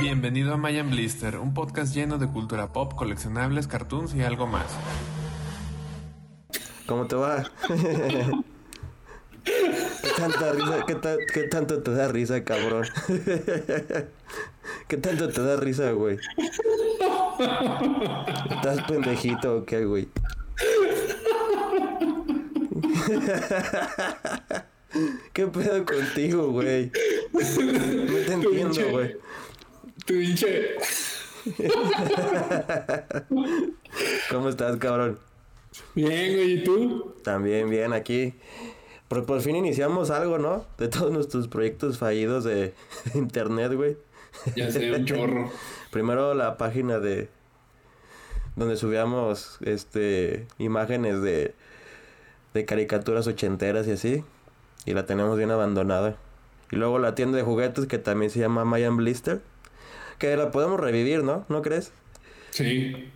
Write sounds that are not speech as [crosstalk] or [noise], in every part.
Bienvenido a Mayan Blister, un podcast lleno de cultura pop, coleccionables, cartoons y algo más. ¿Cómo te va? [laughs] ¿Qué tanta risa? ¿Qué, ta- qué tanto te da risa, cabrón? [laughs] ¿Qué tanto te da risa, güey? ¿Estás pendejito o qué, güey? [laughs] ¿Qué pedo contigo, güey? No te entiendo, güey. Pinche. ¿Cómo estás, cabrón? Bien, güey, ¿y tú? También bien aquí. Por, por fin iniciamos algo, ¿no? De todos nuestros proyectos fallidos de internet, güey. Ya sé, un chorro. Primero la página de donde subíamos este imágenes de de caricaturas ochenteras y así y la tenemos bien abandonada. Y luego la tienda de juguetes que también se llama Mayan Blister, que la podemos revivir, ¿no? ¿No crees? Sí.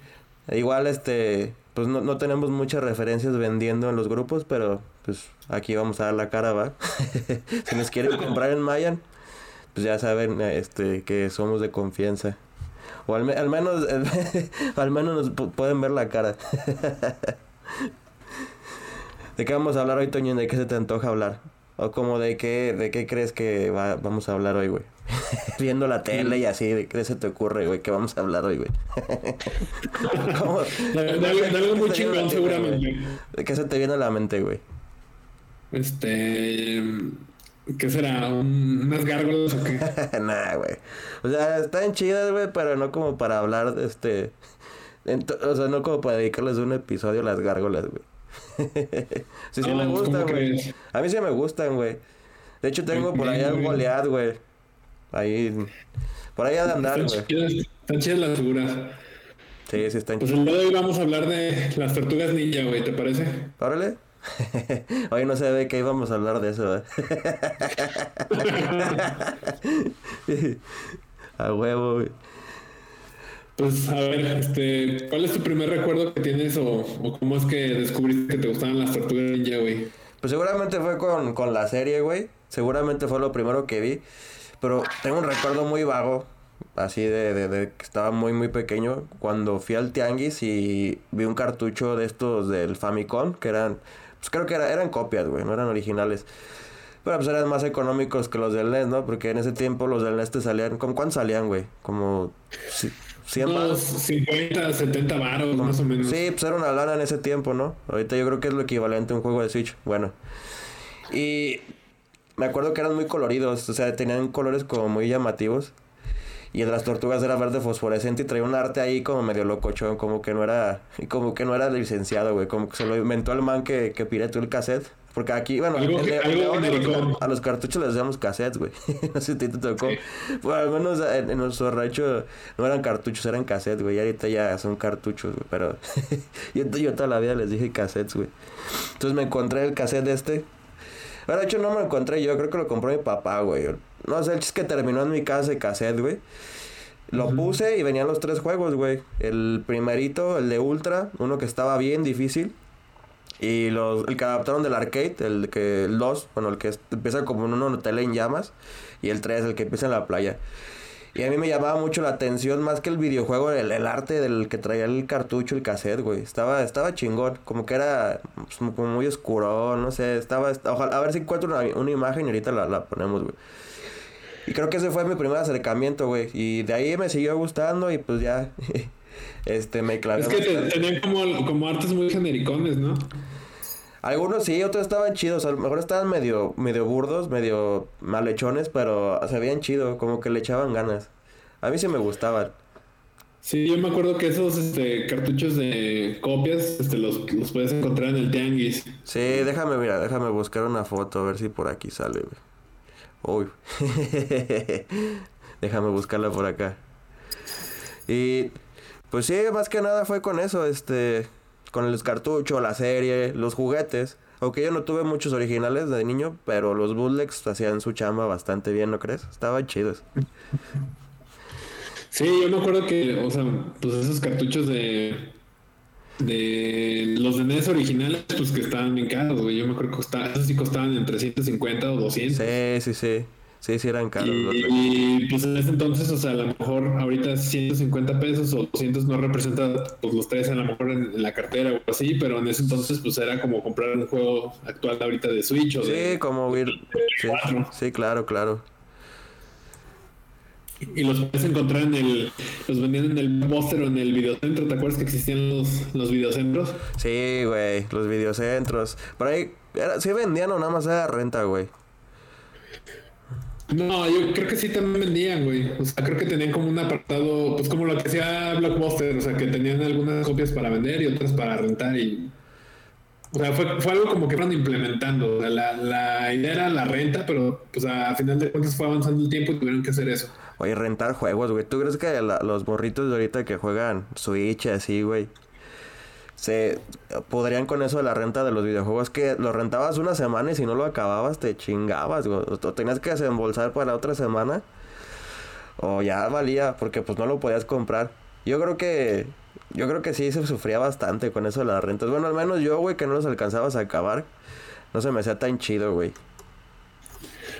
Igual este pues no, no tenemos muchas referencias vendiendo en los grupos, pero pues aquí vamos a dar la cara, ¿va? [laughs] si nos quieren [laughs] comprar en Mayan, pues ya saben este que somos de confianza. O al, me- al menos [laughs] al menos nos pu- pueden ver la cara. ¿De qué vamos a hablar hoy, Toño? ¿De qué se te antoja hablar? O como de qué, de qué crees que va- vamos a hablar hoy, güey. [laughs] Viendo la tele y así, ¿de qué se te ocurre, güey? ¿Qué vamos a hablar hoy, güey? [laughs] De, algo- muy ¿Qué se te viene a la chingón, mente, seguramente. güey? ¿De qué se te viene a la mente, güey? Este. ¿Qué será? ¿Un- ¿Unas gárgolas o qué? [laughs] nah, güey. O sea, están chidas, güey, pero no como para hablar de este... O sea, no como para dedicarles un episodio a las gárgolas, güey. [laughs] sí, sí No, me pues, ¿cómo gustan, güey. A mí sí me gustan, güey. De hecho, tengo Muy por bien, allá un. Goliath, güey. Ahí... Por ha de andar, Están güey. chidas, están chidas las figuras. Sí, sí están Pues chidas. el día de hoy vamos a hablar de las tortugas ninja, güey, ¿te parece? Órale. [laughs] Hoy no se ve que íbamos a hablar de eso, ¿eh? [laughs] A huevo, güey. Pues a ver, este, ¿cuál es tu primer recuerdo que tienes o, o cómo es que descubriste que te gustaban las tortugas ninja, güey? Pues seguramente fue con, con la serie, güey. Seguramente fue lo primero que vi. Pero tengo un recuerdo muy vago, así de, de, que estaba muy, muy pequeño, cuando fui al Tianguis y vi un cartucho de estos del Famicom, que eran, pues creo que era- eran copias, güey, no eran originales. Pero pues eran más económicos que los del NES, ¿no? Porque en ese tiempo los del NES te salían, ¿como cuánto salían, güey? Como 100 Unos baros. 50, 70 varos, más o menos. Sí, pues era una lana en ese tiempo, ¿no? Ahorita yo creo que es lo equivalente a un juego de Switch. Bueno. Y me acuerdo que eran muy coloridos, o sea, tenían colores como muy llamativos. Y el de las tortugas era verde fosforescente y traía un arte ahí como medio locochón, como que no era, y como que no era licenciado, güey, como que se lo inventó el man que, que pirató el cassette. Porque aquí, bueno, Algo a los cartuchos les decíamos cassettes, güey. [laughs] no sé si te tocó. Bueno, al menos en, en nuestro rancho no eran cartuchos, eran cassettes, güey. Y ahorita ya son cartuchos, güey. Pero [laughs] yo, yo toda la vida les dije cassettes, güey. Entonces me encontré el cassette este. Bueno, de hecho no me lo encontré yo, creo que lo compró mi papá, güey. No sé, el chiste que terminó en mi casa el cassette, güey. Lo puse y venían los tres juegos, güey. El primerito, el de Ultra, uno que estaba bien difícil. Y los, el que adaptaron del arcade, el que el 2, bueno, el que empieza como en un hotel en llamas. Y el 3, el que empieza en la playa. Y a mí me llamaba mucho la atención, más que el videojuego, el, el arte del que traía el cartucho, el cassette, güey. Estaba, estaba chingón, como que era pues, como muy oscuro, no sé, estaba, ojalá, a ver si encuentro una, una imagen y ahorita la, la ponemos, güey. Y creo que ese fue mi primer acercamiento, güey. Y de ahí me siguió gustando y pues ya, [laughs] este, me clavé. Es que te- tenían como, como artes muy genericones, ¿no? Algunos sí, otros estaban chidos. A lo mejor estaban medio, medio burdos, medio malhechones, pero se veían chido, como que le echaban ganas. A mí sí me gustaban. Sí, yo me acuerdo que esos este, cartuchos de copias este, los, los puedes encontrar en el tianguis. Sí, déjame, mira, déjame buscar una foto, a ver si por aquí sale. Uy. [laughs] déjame buscarla por acá. Y pues sí, más que nada fue con eso, este, con el cartucho, la serie, los juguetes. Aunque yo no tuve muchos originales de niño, pero los bootlegs hacían su chamba bastante bien, ¿no crees? Estaban chidos. Sí, yo me acuerdo que, o sea, pues esos cartuchos de. De los de NES originales, pues que estaban bien caros, güey. Yo me acuerdo que costaban, esos sí costaban entre 150 o 200. Sí, sí, sí. Sí, sí eran caros. Y, pues en ese entonces, o sea, a lo mejor ahorita 150 pesos o 200 no representa pues los tres a lo mejor en, la cartera o así, pero en ese entonces pues era como comprar un juego actual ahorita de Switch o sí, como ir... sí, sí, claro, claro. Y los puedes encontrar en el. Los vendían en el Buster o en el videocentro. ¿Te acuerdas que existían los, los videocentros? Sí, güey, los videocentros. Por ahí, era, ¿sí vendían o nada más era renta, güey? No, yo creo que sí también vendían, güey. O sea, creo que tenían como un apartado, pues como lo que hacía Blockbuster, o sea, que tenían algunas copias para vender y otras para rentar y... O sea, fue, algo como que fueron implementando. O sea, la, la idea era la renta, pero pues a final de cuentas fue avanzando el tiempo y tuvieron que hacer eso. Oye, rentar juegos, güey. ¿Tú crees que los morritos de ahorita que juegan Switch así, güey? Se podrían con eso de la renta de los videojuegos que lo rentabas una semana y si no lo acababas te chingabas. O tenías que desembolsar para otra semana. O ya valía, porque pues no lo podías comprar. Yo creo que. Yo creo que sí se sufría bastante con eso de las rentas. Bueno, al menos yo, güey, que no los alcanzabas a acabar. No se me hacía tan chido, güey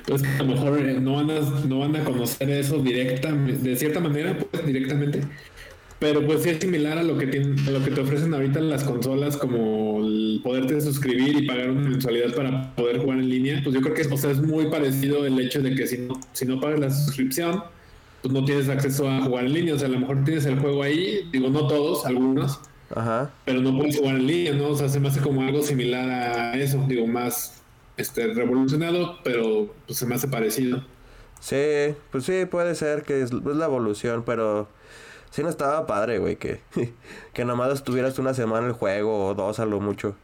pues a lo mejor eh, no van a, no van a conocer eso directa, de cierta manera, pues directamente. Pero pues sí es similar a lo que tienen, a lo que te ofrecen ahorita las consolas, como el poderte suscribir y pagar una mensualidad para poder jugar en línea. Pues yo creo que o sea, es muy parecido el hecho de que si no, si no pagas la suscripción, pues no tienes acceso a jugar en línea. O sea, a lo mejor tienes el juego ahí, digo, no todos, algunos. Ajá. Pero no puedes jugar en línea, ¿no? O sea, se me hace como algo similar a eso, digo, más este, revolucionado, pero pues, se me hace parecido. Sí, pues sí, puede ser que es, la evolución, pero sí no estaba padre, güey, que, [laughs] que nomás estuvieras una semana el juego o dos a lo mucho.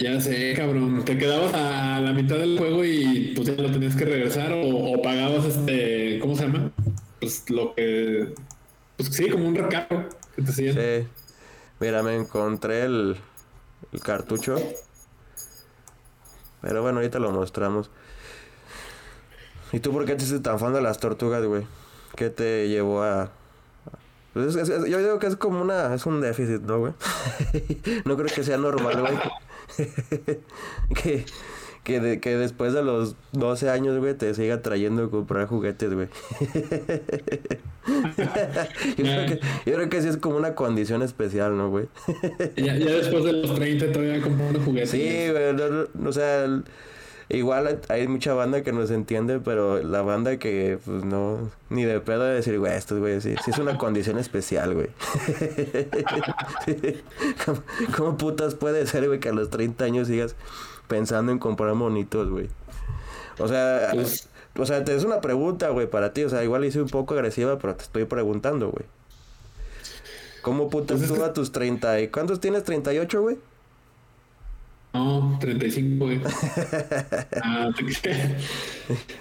Ya sé, cabrón, te quedabas a la mitad del juego y pues ya lo tenías que regresar o, pagabas este, ¿cómo se llama? Pues lo que, pues sí, como un recargo que te Sí, mira, me encontré el, el cartucho. Pero bueno, ahorita lo mostramos. ¿Y tú por qué te hiciste tan fan de las tortugas, güey? ¿Qué te llevó a...? Pues yo digo que es como una... Es un déficit, ¿no, güey? [laughs] no creo que sea normal, güey. [laughs] que, que, que después de los 12 años, güey, te siga trayendo a comprar juguetes, güey. [laughs] yo, creo que, yo creo que sí es como una condición especial, ¿no, güey? ya, ya después de los 30 todavía comprando juguetes. Sí, güey, o sea... Igual hay mucha banda que nos entiende, pero la banda que, pues no, ni de pedo de decir, güey, esto, güey, sí, sí es una condición especial, güey. [laughs] ¿Cómo, ¿Cómo, putas puede ser, güey, que a los 30 años sigas pensando en comprar monitos, güey. O sea, pues, o sea, te es una pregunta, güey, para ti. O sea, igual hice un poco agresiva, pero te estoy preguntando, güey. ¿Cómo putas pues tú a tus 30 y cuántos tienes? ¿38, güey? No, 35, güey. [laughs] ah,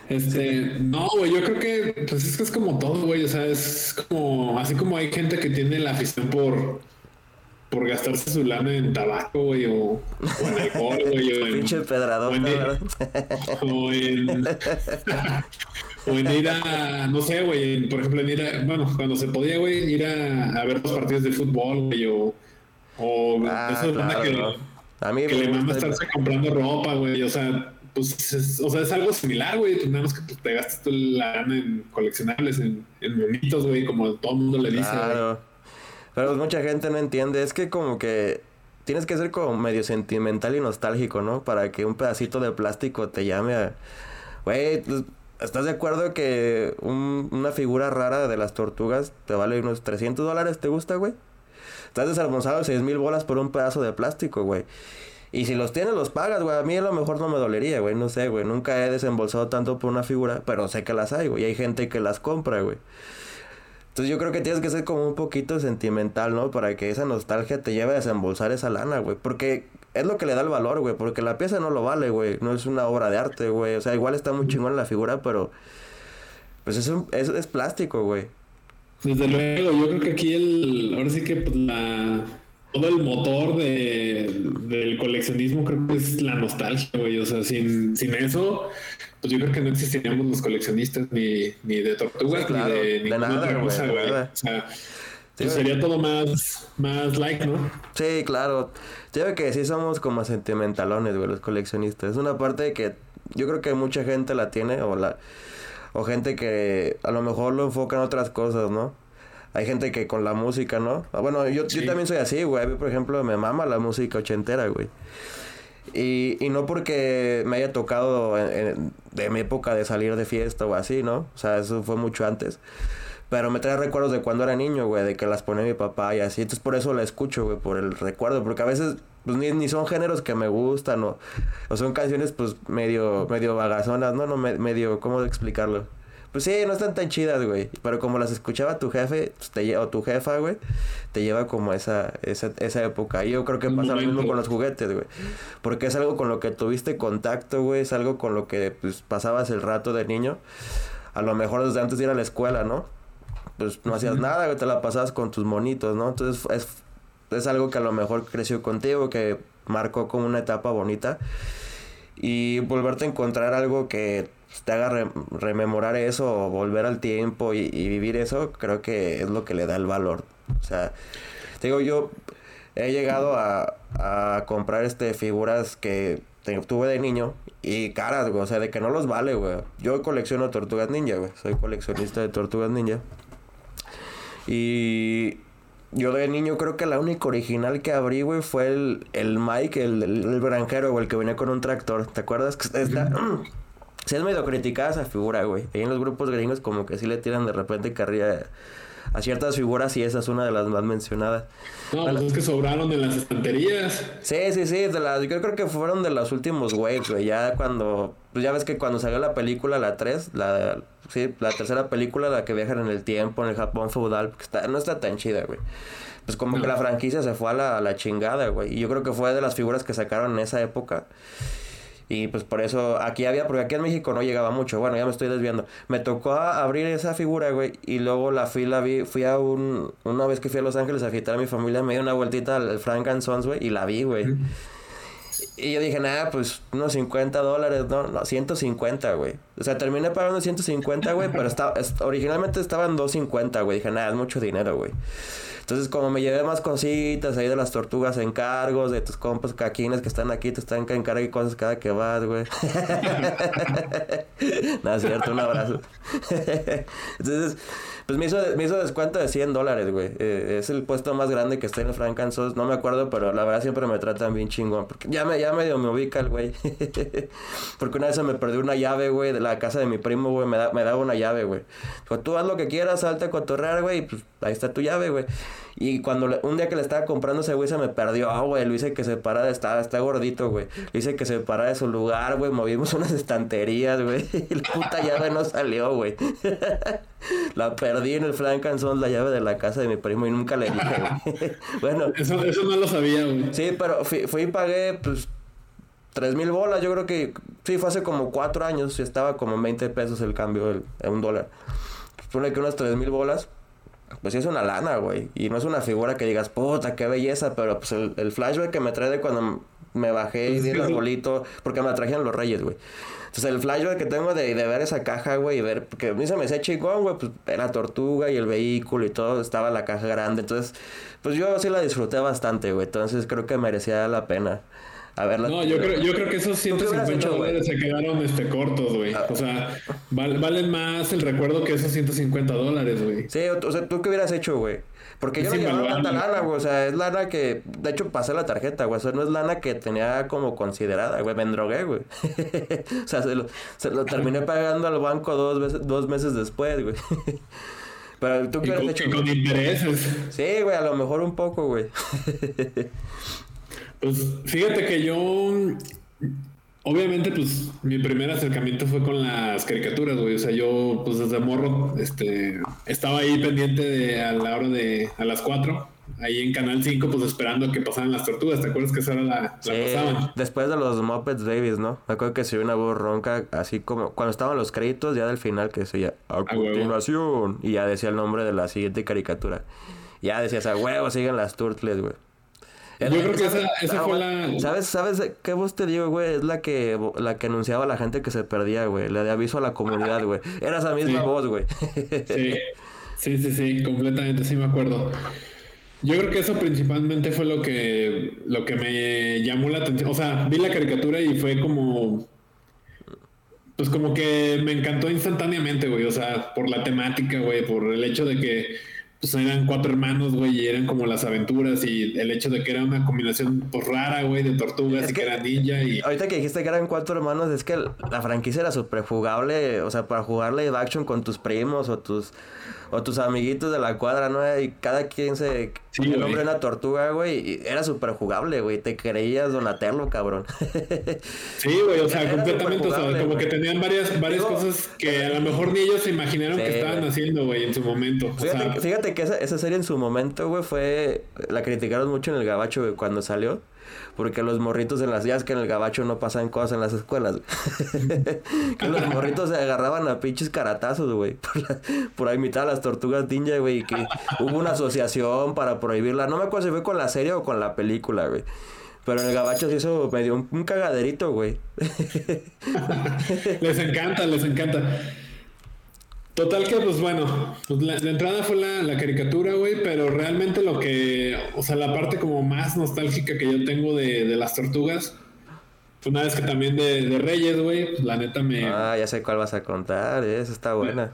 este, no, güey, yo creo que, pues es que es como todo, güey. O sea, es como, así como hay gente que tiene la afición por por gastarse su lana en tabaco, güey, o, o, en alcohol, güey, o en... Pinche pedrador, o en... o en ir a, no sé, güey, por ejemplo, en ir a, bueno, cuando se podía, güey, ir a, a ver los partidos de fútbol, güey, o... O ah, eso claro, que, no. A mí que le manda estarse comprando ropa, güey, o sea, pues, es, o sea, es algo similar, güey, pues nada más que pues, te gastas tu lana en coleccionables, en, en güey, como todo el mundo le dice, claro. Pero mucha gente no entiende. Es que como que tienes que ser como medio sentimental y nostálgico, ¿no? Para que un pedacito de plástico te llame a... Güey, pues, ¿estás de acuerdo que una figura rara de las tortugas te vale unos 300 dólares? ¿Te gusta, güey? Estás desalmozado 6 mil bolas por un pedazo de plástico, güey. Y si los tienes, los pagas, güey. A mí a lo mejor no me dolería, güey. No sé, güey. Nunca he desembolsado tanto por una figura, pero sé que las hay, güey. Y hay gente que las compra, güey. Entonces yo creo que tienes que ser como un poquito sentimental, ¿no? Para que esa nostalgia te lleve a desembolsar esa lana, güey. Porque es lo que le da el valor, güey. Porque la pieza no lo vale, güey. No es una obra de arte, güey. O sea, igual está muy chingón la figura, pero... Pues es, es, es plástico, güey. Desde luego, yo creo que aquí el... Ahora sí que pues, la todo el motor de, del coleccionismo creo que es la nostalgia, güey. O sea, sin, sin eso, pues yo creo que no existiríamos los coleccionistas ni, ni de tortugas ni de, otra cosa, güey. O sea, pues sería todo más, más like, ¿no? Sí, claro. Yo creo que sí somos como sentimentalones, güey, los coleccionistas. Es una parte que yo creo que mucha gente la tiene o la O gente que a lo mejor lo enfoca en otras cosas, ¿no? Hay gente que con la música, ¿no? Ah, Bueno, yo, yo también soy así, güey. A mí, por ejemplo, me mama la música ochentera, güey. Y, y no porque me haya tocado en- en- de mi época de salir de fiesta o así, ¿no? O sea, eso fue mucho antes. Pero me trae recuerdos de cuando era niño, güey, de que las ponía mi papá y así. Entonces por eso la escucho, güey, por el recuerdo. Porque a veces pues, ni, ni son géneros que me gustan o, o son canciones pues medio, medio vagazonas, ¿no? no me- medio, ¿cómo explicarlo? Pues sí, no están tan chidas, güey. Pero como las escuchaba tu jefe pues, te, o tu jefa, güey, te lleva como esa, esa, esa época. Y yo creo que pasa lo mismo con los juguetes, güey. Porque es algo con lo que tuviste contacto, güey. Es algo con lo que pues, pasabas el rato de niño. A lo mejor desde antes de ir a la escuela, ¿no? Pues no hacías nada. Te la pasabas con tus monitos, ¿no? Entonces es, es algo que a lo mejor creció contigo, que marcó como una etapa bonita. Y volverte a encontrar algo que te haga re- rememorar eso o volver al tiempo y, y vivir eso, creo que es lo que le da el valor. O sea, te digo, yo he llegado a, a comprar este figuras que tuve de niño y caras, güey, o sea, de que no los vale, güey. Yo colecciono tortugas ninja, güey. Soy coleccionista de tortugas ninja. Y yo de niño creo que la única original que abrí, güey, fue el, el Mike, el, el, el granjero, güey, el que venía con un tractor. ¿Te acuerdas? Que está... [clears throat] Sí es medio criticada esa figura, güey. Ahí en los grupos gringos como que sí le tiran de repente carrilla a ciertas figuras y esa es una de las más mencionadas. No, pues es que sobraron en las estanterías. Sí, sí, sí, de las, yo creo que fueron de los últimos waves, güey, ya cuando, pues ya ves que cuando salió la película, la 3, la, sí, la tercera película, la que viajan en el tiempo, en el Japón feudal, que está, no está tan chida, güey. Pues como No. que la franquicia se fue a la, a la chingada, güey, y yo creo que fue de las figuras que sacaron en esa época. Y pues por eso aquí había, porque aquí en México no llegaba mucho. Bueno, ya me estoy desviando. Me tocó abrir esa figura, güey. Y luego la fui, la vi. Fui a un. Una vez que fui a Los Ángeles a visitar a mi familia, me di una vueltita al Frank and Sons, güey. Y la vi, güey. Y yo dije, nada, pues unos 50 dólares, no, no, 150, güey. O sea, terminé pagando 150, güey, pero está, es- originalmente estaban 250, güey. Dije, nada, es mucho dinero, güey. Entonces, como me llevé más cositas ahí de las tortugas encargos, de tus compas caquines que están aquí, te están que encarguen cosas cada que vas, güey. [laughs] [laughs] Nada, es cierto, un abrazo. [laughs] Entonces, pues me hizo, me hizo descuento de 100 dólares, güey. Eh, es el puesto más grande que está en el Frank Sons. No me acuerdo, pero la verdad siempre me tratan bien chingón. Porque ya, me, ya medio me ubica el güey. [laughs] porque una vez se me perdió una llave, güey, de la casa de mi primo, güey. Me, da, me daba una llave, güey. Dijo, tú haz lo que quieras, salte a cotorrear, güey. Y pues ahí está tu llave, güey. Y cuando le- un día que le estaba comprando ese güey se me perdió, ah, güey. Lo hice que se parara, está, está gordito, güey. Le hice que se parara de su lugar, güey. Movimos [laughs] unas estanterías, güey. Y [laughs] la puta llave no salió, güey. [laughs] la perdí en el Frank and Sons, la llave de la casa de mi primo y nunca le dije, güey. bueno, Eso, eso no lo sabía, güey. sí, pero fui, fui y pagué, pues, tres mil bolas. Yo creo que, sí, fue hace como cuatro años. y Estaba como en 20 pesos el cambio, el, un dólar. Pues, ponle que unas tres mil bolas. Pues sí es una lana, güey. Y no es una figura que digas, puta, qué belleza. Pero pues el, el flashback que me trae de cuando me bajé y di el arbolito. Porque me la trajeron los reyes, güey. Entonces el flashback que tengo de, de ver esa caja, güey, y ver, porque a mí se me hacía chingón, güey, pues la tortuga y el vehículo y todo, estaba la caja grande. Entonces, pues yo sí la disfruté bastante, güey. Entonces creo que merecía la pena. A verla. No, yo creo, yo creo que esos ¿Tú qué hubieras 150 hecho, güey? dólares se quedaron este, cortos, güey. O sea, val- valen más el recuerdo que esos 150 dólares, güey. Sí, o, o sea, ¿tú qué hubieras hecho, güey? Porque yo no llevaba tanta lana, güey. O sea, es lana que... De hecho, pasé la tarjeta, güey. O sea, no es lana que tenía como considerada, güey. Me endrogué, güey. [laughs] o sea, se lo, se lo terminé pagando al banco dos, veces, dos meses después, güey. [laughs] Pero tú qué hubieras hecho, y con intereses. Sí, güey, a lo mejor un poco, güey. [laughs] Pues fíjate que yo, obviamente, pues mi primer acercamiento fue con las caricaturas, güey. O sea, yo, pues desde morro, este, estaba ahí pendiente de a la hora de, a las 4, ahí en Canal 5, pues esperando que pasaran las tortugas. ¿Te acuerdas que esa hora la, la Sí, pasaban? después de los Muppets Babies, ¿no? Me acuerdo que se oía una voz ronca, así como cuando estaban los créditos, ya del final, que decía a continuación. Y ya decía el nombre de la siguiente caricatura. Ya decías, a huevo, siguen las Turtles, güey. Yo creo que esa- esa fue la- ¿Sabes, ¿Sabes qué voz te digo, güey? Es la que, la que anunciaba a la gente que se perdía, güey. La de aviso a la comunidad, güey. Era esa misma Sí. voz, güey. Sí, sí, sí, sí, completamente, sí me acuerdo. Yo creo que eso principalmente fue lo que, lo que me llamó la atención. O sea, vi la caricatura y fue como... pues como que me encantó instantáneamente, güey. O sea, por la temática, güey, por el hecho de que pues eran cuatro hermanos, güey, y eran como las aventuras y el hecho de que era una combinación pues rara, güey, de tortugas y que, era ninja y... Ahorita que dijiste que eran cuatro hermanos, es que la franquicia era súper jugable, o sea, para jugar live action con tus primos o tus o tus amiguitos de la cuadra, ¿no? Y cada quien se sí, el nombre de una tortuga, güey, y era súper jugable, güey, te creías Donatello, cabrón. [laughs] sí, güey, o sea, completamente, o sea, como que tenían varias, varias cosas que a lo mejor ni ellos se imaginaron que estaban haciendo, güey, en su momento. Fíjate, fíjate que esa, esa serie en su momento, güey, fue, la criticaron mucho en el gabacho, güey, cuando salió. Porque los morritos en las... Ya que en el gabacho no pasan cosas en las escuelas, [laughs] que los morritos se agarraban a pinches caratazos, güey. [laughs] Por, por imitar a las tortugas ninja, güey. Que hubo una asociación para prohibirla. No me acuerdo si fue con la serie o con la película, güey. Pero en el gabacho sí eso me dio un, un cagaderito, güey. [laughs] les encanta, les encanta. Total que, pues bueno, pues la, entrada fue la, caricatura, güey, pero realmente lo que, o sea, la parte como más nostálgica que yo tengo de, las tortugas, una vez que también de, Reyes, güey, pues la neta me... Ah, ya sé cuál vas a contar, ¿eh? esa está buena.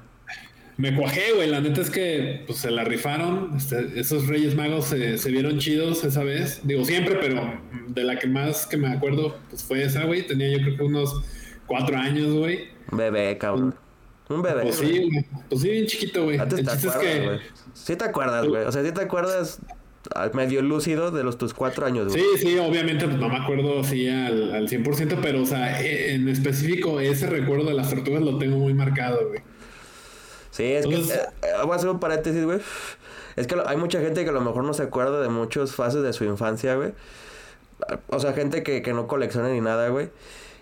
Me, cuajé, güey, la neta es que pues se la rifaron, este, esos Reyes Magos se, se, vieron chidos esa vez, digo siempre, pero de la que más que me acuerdo, pues fue esa, güey, tenía yo creo que unos cuatro años, güey. Bebé, cabrón. Un bebé. Pues sí, Pues sí, bien chiquito, güey. Antes te acuerdas, güey. Sí te acuerdas, güey. O sea, sí te acuerdas medio lúcido de los tus cuatro años, güey. Sí, sí, obviamente pues no me acuerdo así al, al 100%, pero o sea, e, en específico ese recuerdo de las tortugas lo tengo muy marcado, güey. Sí, es que... Eh, eh, vamos a hacer un paréntesis, güey. Es que hay mucha gente que a lo mejor no se acuerda de muchas fases de su infancia, güey. O sea, gente que, que no colecciona ni nada, güey.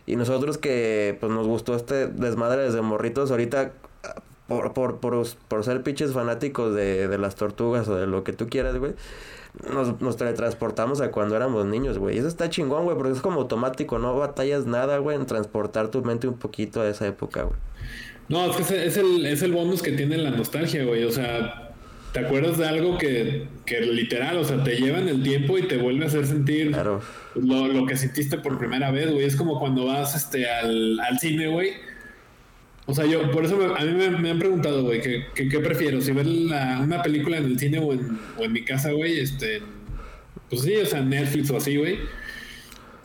Y nosotros que pues nos gustó este desmadre desde morritos, ahorita por, por, por, por ser pinches fanáticos de, de, las tortugas o de lo que tú quieras, güey. Nos, nos teletransportamos a cuando éramos niños, güey. Eso está chingón, güey, porque es como automático, no batallas nada, güey, en transportar tu mente un poquito a esa época, güey. No, es que es el, es el bonus que tiene la nostalgia, güey. O sea, te acuerdas de algo que, que literal, o sea, te lleva en el tiempo y te vuelve a hacer sentir lo, lo, que sentiste por primera vez, güey. Es como cuando vas este, al, al cine, güey. O sea, yo, por eso a mí me, han preguntado, güey, ¿qué, qué, prefiero? Si ver una película en el cine o en, o en mi casa, güey, este. Pues sí, o sea, Netflix o así, güey.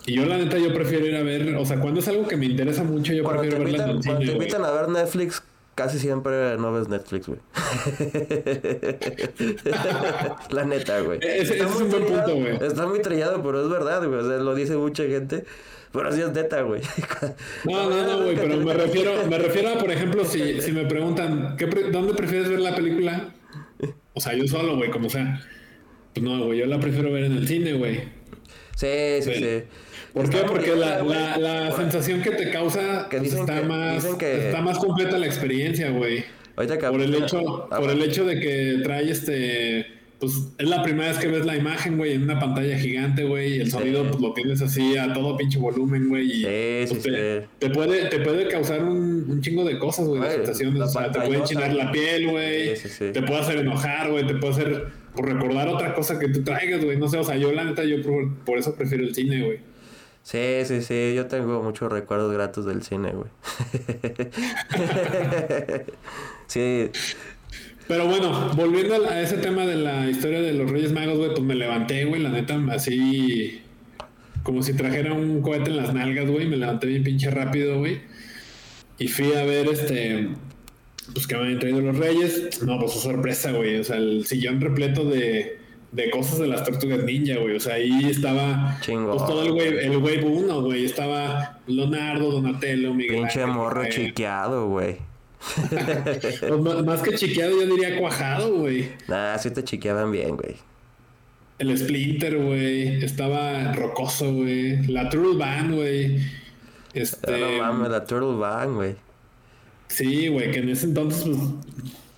Y yo, la neta, yo prefiero ir a ver, o sea, cuando es algo que me interesa mucho, yo prefiero verla en el cine. Cuando te invitan a ver Netflix, casi siempre no ves Netflix, güey. [laughs] la neta, güey. Ese, es un buen punto, güey. Está muy trillado, pero es verdad, güey. O sea, lo dice mucha gente. Pero sí es neta, güey. [laughs] No, no, no, güey, pero me refiero, me refiero a, por ejemplo, si, si me preguntan, ¿qué ¿dónde prefieres ver la película? O sea, yo solo, güey, como sea. Pues no, güey, yo la prefiero ver en el cine, güey. Sí, sí, sí. ¿Por qué? Porque la, la, la, sensación que te causa que pues, está, más, está más completa la experiencia, güey. Por el hecho, ah, por el hecho de que trae este. Pues es la primera vez que ves la imagen, güey, en una pantalla gigante, güey, y el sonido pues, lo tienes así a todo pinche volumen, güey. Y, sí, pues, te, te, puede, te puede causar un, un chingo de cosas, güey, sensaciones. O sea, te puede enchinar la piel, güey. Te puede hacer enojar, güey. Te puede hacer por recordar otra cosa que tú traigas, güey. No sé, o sea, yo la neta, yo por, por eso prefiero el cine, güey. Sí, sí, sí, yo tengo muchos recuerdos gratos del cine, güey. [laughs] sí. Pero bueno, volviendo a ese tema de la historia de los Reyes Magos, güey, pues me levanté, güey, la neta, así como si trajera un cohete en las nalgas, güey, me levanté bien pinche rápido, güey. Y fui a ver este, pues que me habían traído los Reyes. No, pues sorpresa, güey, o sea, el sillón repleto de de cosas de las tortugas ninja, güey. O sea, ahí estaba pues, todo el wave, el wave 1, güey. Estaba Leonardo, Donatello, Miguel. Pinche morro chiqueado, güey. [laughs] Pues, más que chiqueado, yo diría cuajado, güey. Nah, sí te chiqueaban bien, güey. El Splinter, güey. Estaba rocoso, güey. La Turtle Band, güey. Este... No mames, la Turtle Band, güey. Sí, güey, que en ese entonces, pues,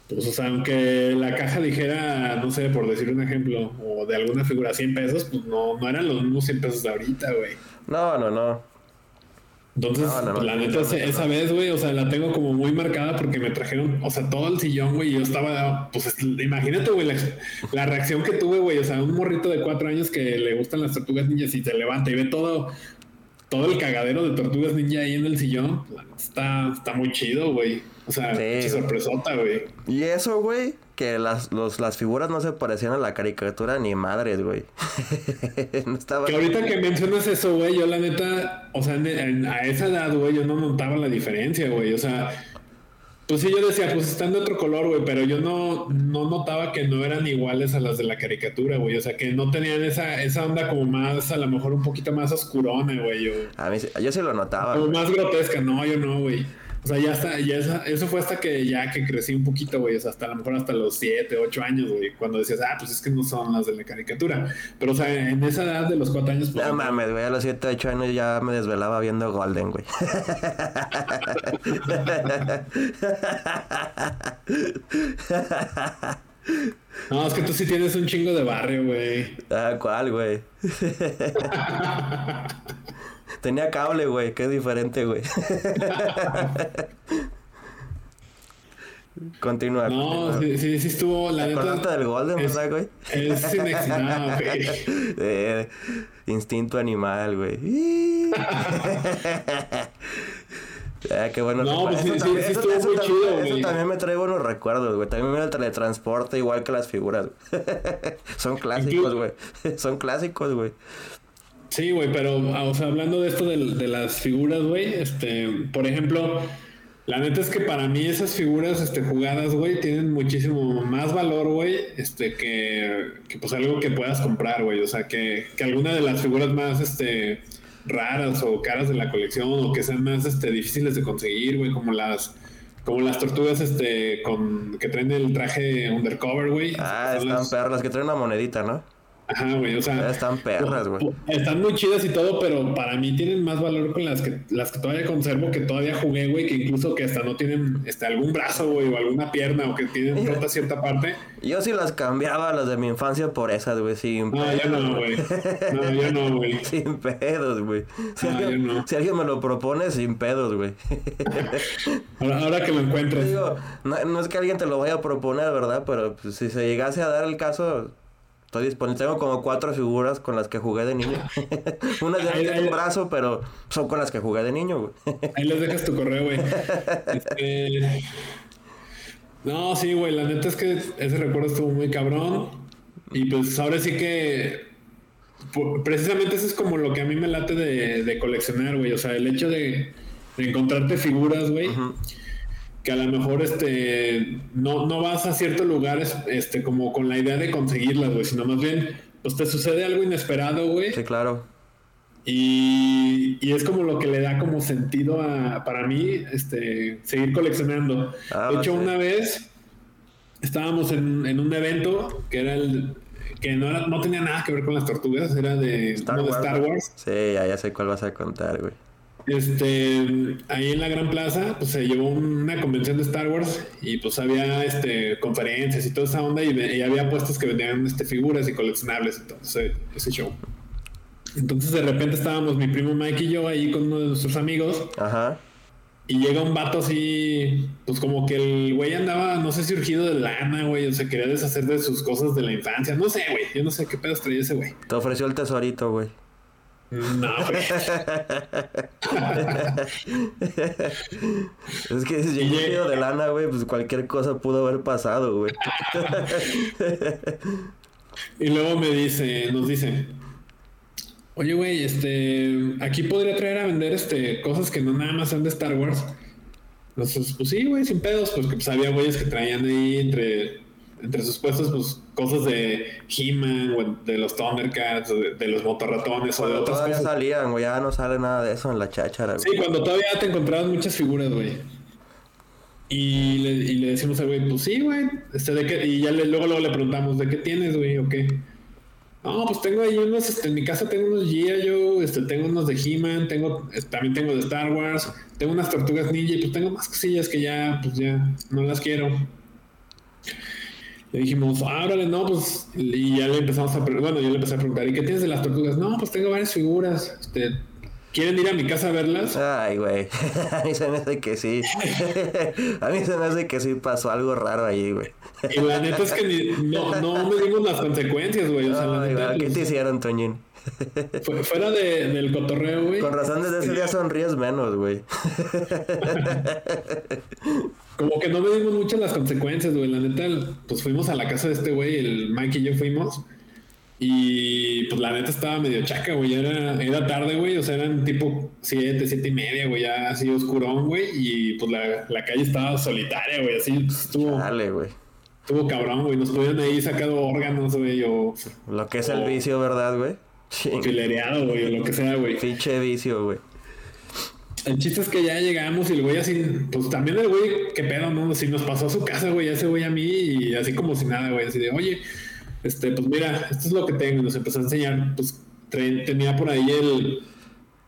pues, o sea, aunque la caja dijera, no sé, por decir un ejemplo, o de alguna figura 100 pesos, pues no, no eran los mismos 100 pesos de ahorita, güey. No, no, no. Entonces, la neta, esa vez, güey, o sea, la tengo como muy marcada porque me trajeron, o sea, todo el sillón, güey, y yo estaba, pues, imagínate, güey, la, reacción que tuve, güey, o sea, un morrito de cuatro años que le gustan las tortugas niñas y se levanta y ve todo, todo el cagadero de tortugas ninja ahí en el sillón, está, está muy chido, güey. O sea, sí. sorpresota, güey. Y eso, güey, que las, los, las figuras no se parecían a la caricatura ni madres, güey. [laughs] no estaba... Que ahorita que mencionas eso, güey, yo la neta, o sea, a esa edad, güey, yo no notaba la diferencia, güey. O sea, pues sí, yo decía, pues están de otro color, güey, pero yo no, no notaba que no eran iguales a las de la caricatura, güey. O sea, que no tenían esa, esa onda como más, a lo mejor un poquito más oscurona, güey. Yo, a mí, yo sí lo notaba. Como más grotesca, no, yo no, güey. O sea, ya está, ya eso fue hasta que ya que crecí un poquito, güey. O sea, hasta a lo mejor hasta los 7, 8 años, güey. Cuando decías, ah, pues es que no son las de la caricatura. Pero, o sea, en esa edad de los 4 años. Pues, no mames, güey. A los 7, 8 años ya me desvelaba viendo Golden, güey. No, es que tú sí tienes un chingo de barrio, güey. Ah, ¿cuál, güey? [laughs] Tenía cable, güey, qué diferente, güey. [laughs] Continúa. No, sí, sí, sí estuvo la neta. del Golden, ¿verdad, güey? Es sinexionado, güey. Eh, instinto animal, güey. [laughs] Ah, qué bueno. No, pues sí, sí, sí, estuvo muy chido, güey. Eso también me trae buenos recuerdos, güey. También me el teletransporte igual que las figuras. [laughs] Son clásicos, güey. Son clásicos, güey. Sí, güey, pero ah, o sea, hablando de esto de, las figuras, güey, este, por ejemplo, la neta es que para mí esas figuras este, jugadas, güey, tienen muchísimo más valor, güey, este, que, que pues algo que puedas comprar, güey. O sea, que, que alguna de las figuras más, este, raras o caras de la colección o que sean más, este, difíciles de conseguir, güey, como las como las tortugas este con que traen el traje undercover, güey. Ah, están perras, que traen una monedita, ¿no? Ajá, güey, o sea. Están perras, güey. Están muy chidas y todo, pero para mí tienen más valor con las que, las que todavía conservo, que todavía jugué, güey, que incluso que hasta no tienen este, algún brazo, güey, o alguna pierna, o que tienen rota cierta parte. Yo sí las cambiaba, las de mi infancia, por esas, güey, sin No, ya no, güey. No, ya no, güey. [laughs] sin pedos, güey. Si, alguien, si alguien me lo propone, sin pedos, güey. [laughs] ahora, que lo encuentres. Digo, no, no, es que alguien te lo vaya a proponer, ¿verdad? Pero pues, si se llegase a dar el caso Estoy disponible. Tengo como cuatro figuras con las que jugué de niño. [laughs] Una ya no tiene un brazo, pero son con las que jugué de niño, güey. ahí les dejas tu correo, güey. [laughs] Este, no, sí, güey. La neta es que ese recuerdo estuvo muy cabrón. Y pues ahora sí que. Precisamente eso es como lo que a mí me late de, coleccionar, güey. O sea, el hecho de, encontrarte figuras, güey que a lo mejor este no, no vas a ciertos lugares este como con la idea de conseguirlas, güey, sino más bien pues te sucede algo inesperado, güey. Sí, claro. Y, y, es como lo que le da como sentido a, para mí, este, seguir coleccionando. Ah, de hecho, una vez estábamos en, en, un evento que era el, que no, no tenía nada que ver con las tortugas, era de Star, Wars, de Star Wars. Sí, ya, sé cuál vas a contar, güey. Este, ahí en la Gran Plaza, pues se llevó una convención de Star Wars y pues había este conferencias y toda esa onda y, había puestos que vendían este, figuras y coleccionables, entonces ese show. Entonces de repente estábamos mi primo Mike y yo ahí con uno de nuestros amigos. Ajá. Y llega un vato así, pues como que el güey andaba, no sé si urgido de lana, güey, o se quería deshacer de sus cosas de la infancia. No sé, güey, yo no sé qué pedos traía ese güey. Te ofreció el tesorito, güey. No, es que si yo de lana, güey, pues cualquier cosa pudo haber pasado, güey. y luego me dice, nos dice, oye, güey, este, aquí podría traer a vender este cosas que no nada más son de Star Wars. Entonces, pues sí, güey, sin pedos, porque pues había güeyes que traían ahí entre entre sus puestos, pues cosas de He-Man, de los Thundercats, o de, los motorratones, o de otras cosas. salían, güey, ya no sale nada de eso en la cháchara, güey. Sí, cuando todavía te encontrabas muchas figuras, güey. Y le, y le decimos al güey, pues sí, güey. Este, ¿de qué? Y ya le, luego, luego le preguntamos, ¿de qué tienes, güey? ¿O qué? No, pues tengo ahí unos, este, en mi casa tengo unos G.I. yo este, tengo unos de He-Man, tengo, también tengo de Star Wars, tengo unas tortugas ninja y pues tengo más cosillas que ya, pues ya, no las quiero. Le dijimos, ábrale, no, pues, y ya le empezamos a, bueno, yo le empecé a preguntar, ¿y qué tienes de las tortugas? No, pues tengo varias figuras, este, ¿Quieren ir a mi casa a verlas? Ay, güey. [laughs] a mí se me hace que sí. [laughs] a mí se me hace que sí pasó algo raro ahí, güey. y la neta es que ni, no, no medimos las consecuencias, güey. O sea, la Ay, neta, güey, ¿Qué pues, te hicieron, Toñín? Fu- fuera de, del cotorreo, güey. Con razón desde ese día sonríes menos, güey. Como que no medimos mucho las consecuencias, güey. La neta, pues fuimos a la casa de este güey, el Mike y yo fuimos. Y pues la neta estaba medio chaca, güey. Era, era tarde, güey. O sea, eran tipo siete, siete y media, güey. Ya así oscurón, güey. Y pues la, la calle estaba solitaria, güey. Así pues, estuvo, Dale, güey. estuvo cabrón, güey. Nos pudieron ahí sacado órganos, güey. O Lo que es el vicio, ¿verdad, güey? Filereado, güey. O lo que sea, güey. Pinche vicio, güey. El chiste es que ya llegamos y el güey así, pues también el güey, qué pedo, ¿no? Si nos pasó a su casa, güey, ese güey a mí y así como si nada, güey, así de, oye, este, pues mira, esto es lo que tengo. Y nos empezó a enseñar, pues tenía por ahí el,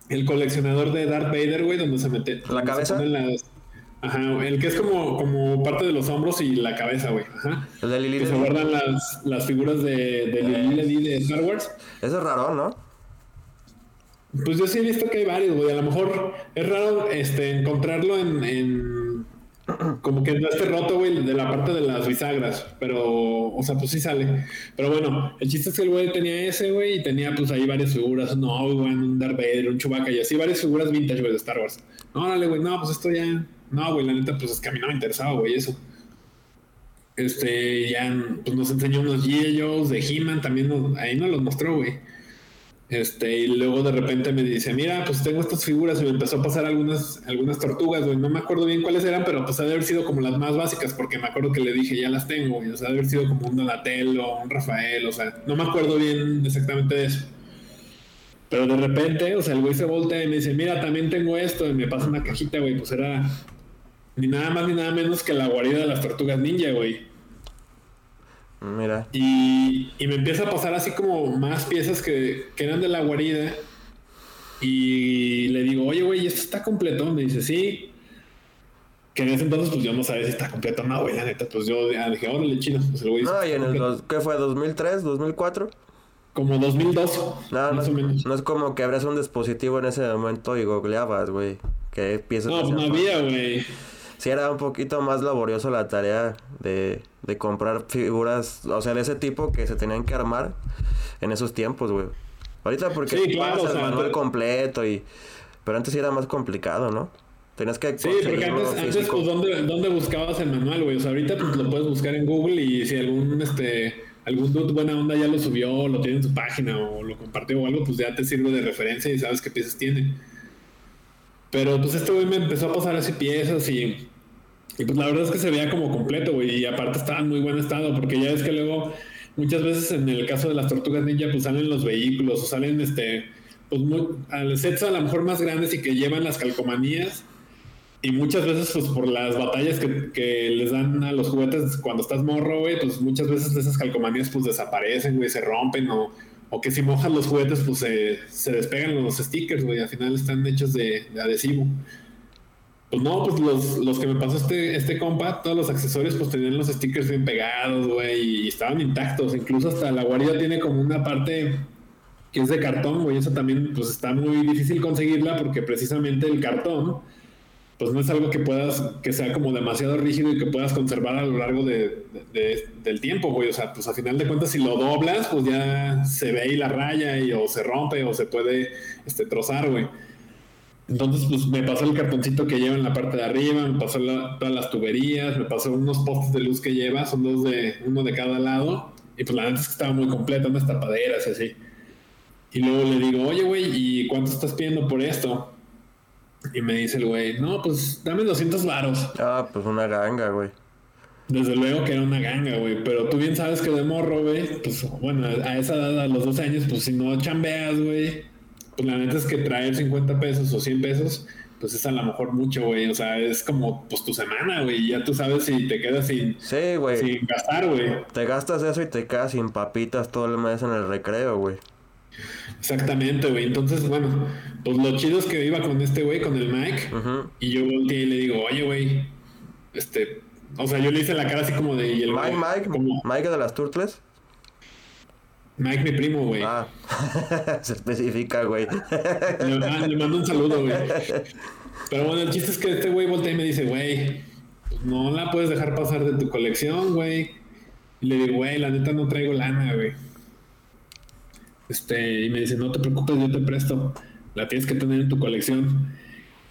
el coleccionador de Darth Vader, güey, donde se mete. se cabeza? ponen las- Ajá, el que es como, como parte de los hombros y la cabeza, güey. Ajá. El de Lili. Que se guardan las, las figuras de, de Lili Ledi de Star Wars. Eso es raro, ¿no? Pues yo sí he visto que hay varios, güey. A lo mejor es raro este, encontrarlo en, en- Como que no esté roto, güey, de la parte de las bisagras. Pero, o sea, pues sí sale. Pero bueno, el chiste es que el güey tenía ese, güey, y tenía pues ahí varias figuras. Un Obi-Wan, un Darth Vader, un Chewbacca y así, varias figuras vintage, güey, de Star Wars. No, órale, güey, no, pues esto ya... No, güey, la neta, pues es que a mí no me interesaba, güey, eso. Este, ya pues nos enseñó unos G.I. Joes de He-Man, también ahí nos los mostró, güey. Este, y luego de repente me dice, mira, pues tengo estas figuras y me empezó a pasar algunas, algunas tortugas, güey. No me acuerdo bien cuáles eran, pero pues ha de haber sido como las más básicas, porque me acuerdo que le dije, ya las tengo, güey. O sea, ha de haber sido como un Donatello, un Rafael, o sea, no me acuerdo bien exactamente de eso. Pero de repente, o sea, el güey se voltea y me dice, mira, también tengo esto, y me pasa una cajita, güey, pues era ni nada más ni nada menos que la guarida de las tortugas ninja, güey. Mira. Y, y me empieza a pasar así como más piezas que, que eran de la guarida. Y le digo, oye, güey, ¿esto está completo? Me dice, sí. Que en ese entonces, pues yo no sabía si está completo o no, güey, la neta. Pues yo ya dije, órale, chino. Pues el güey No, y en el. dos- ¿Qué fue? ¿2003? ¿2004? Como 2002, No, no más es, o menos. no es como que abras un dispositivo en ese momento y googleabas, güey. ¿Qué piezas No, pues no había, güey. Sí era un poquito más laborioso la tarea de, de comprar figuras, o sea, de ese tipo que se tenían que armar en esos tiempos, güey. Ahorita porque Sí, claro, pasas o sea, el manual pero- completo y... Pero antes sí era más complicado, ¿no? Tenías que Sí, porque antes, antes pues, ¿dónde, ¿dónde buscabas el manual, güey? O sea, ahorita pues lo puedes buscar en Google y si algún, este, algún dude buena onda ya lo subió, lo tiene en su página o lo compartió o algo, pues ya te sirve de referencia y sabes qué piezas tiene. Pero pues este güey me empezó a pasar así piezas y, y pues la verdad es que se veía como completo, güey, y aparte estaba en muy buen estado, porque ya ves que luego muchas veces en el caso de las tortugas ninja pues salen los vehículos o salen este pues muy, al sets a lo mejor más grandes y que llevan las calcomanías y muchas veces, pues por las batallas que, les dan a los juguetes cuando estás morro, güey, pues muchas veces esas calcomanías pues desaparecen, güey, se rompen o, o que si mojas los juguetes pues se, se despegan los stickers, güey, al final están hechos de adhesivo. Pues no, pues los, los que me pasó este, este compa, todos los accesorios pues tenían los stickers bien pegados, güey, y estaban intactos. Incluso hasta la guarida tiene como una parte que es de cartón, güey, eso también pues está muy difícil conseguirla porque precisamente el cartón pues no es algo que puedas, que sea como demasiado rígido y que puedas conservar a lo largo de- del tiempo, güey. O sea, pues a final de cuentas, si lo doblas, pues ya se ve ahí la raya y o se rompe o se puede este, trozar, güey. Entonces, pues me pasó el cartoncito que lleva en la parte de arriba, me pasó la- todas las tuberías, me pasó unos postes de luz que lleva, son dos de, uno de cada lado, y pues la neta es que estaba muy completa, unas tapaderas y así. Y luego le digo, oye, güey, ¿y cuánto estás pidiendo por esto? Y me dice el güey, no, pues dame 200 varos. Ah, pues una ganga, güey. Desde luego que era una ganga, güey. Pero tú bien sabes que de morro, güey, pues bueno, a esa edad, a los 12 años, pues si no chambeas, güey, pues la neta es que traer 50 pesos o 100 pesos, pues es a lo mejor mucho, güey. O sea, es como pues tu semana, güey. Ya tú sabes si te quedas sin, Sí, güey. sin gastar, güey. Te gastas eso y te quedas sin papitas todo el mes en el recreo, güey. Exactamente, güey. Entonces, bueno, pues lo chido es que iba con este güey, con el Mike. Y yo volteé y le digo, oye, güey, este, o sea, yo le hice la cara así como de... Y el Mike, Mike, como- Mike de las Turtles. Mike, mi primo, güey. Ah, [laughs] se especifica, güey. Le, le mando un saludo, güey. Pero bueno, el chiste es que este güey voltea y me dice, güey, pues no la puedes dejar pasar de tu colección, güey. Y le digo, güey, la neta no traigo lana, güey. Este, y me dice, no te preocupes, yo te presto. La tienes que tener en tu colección.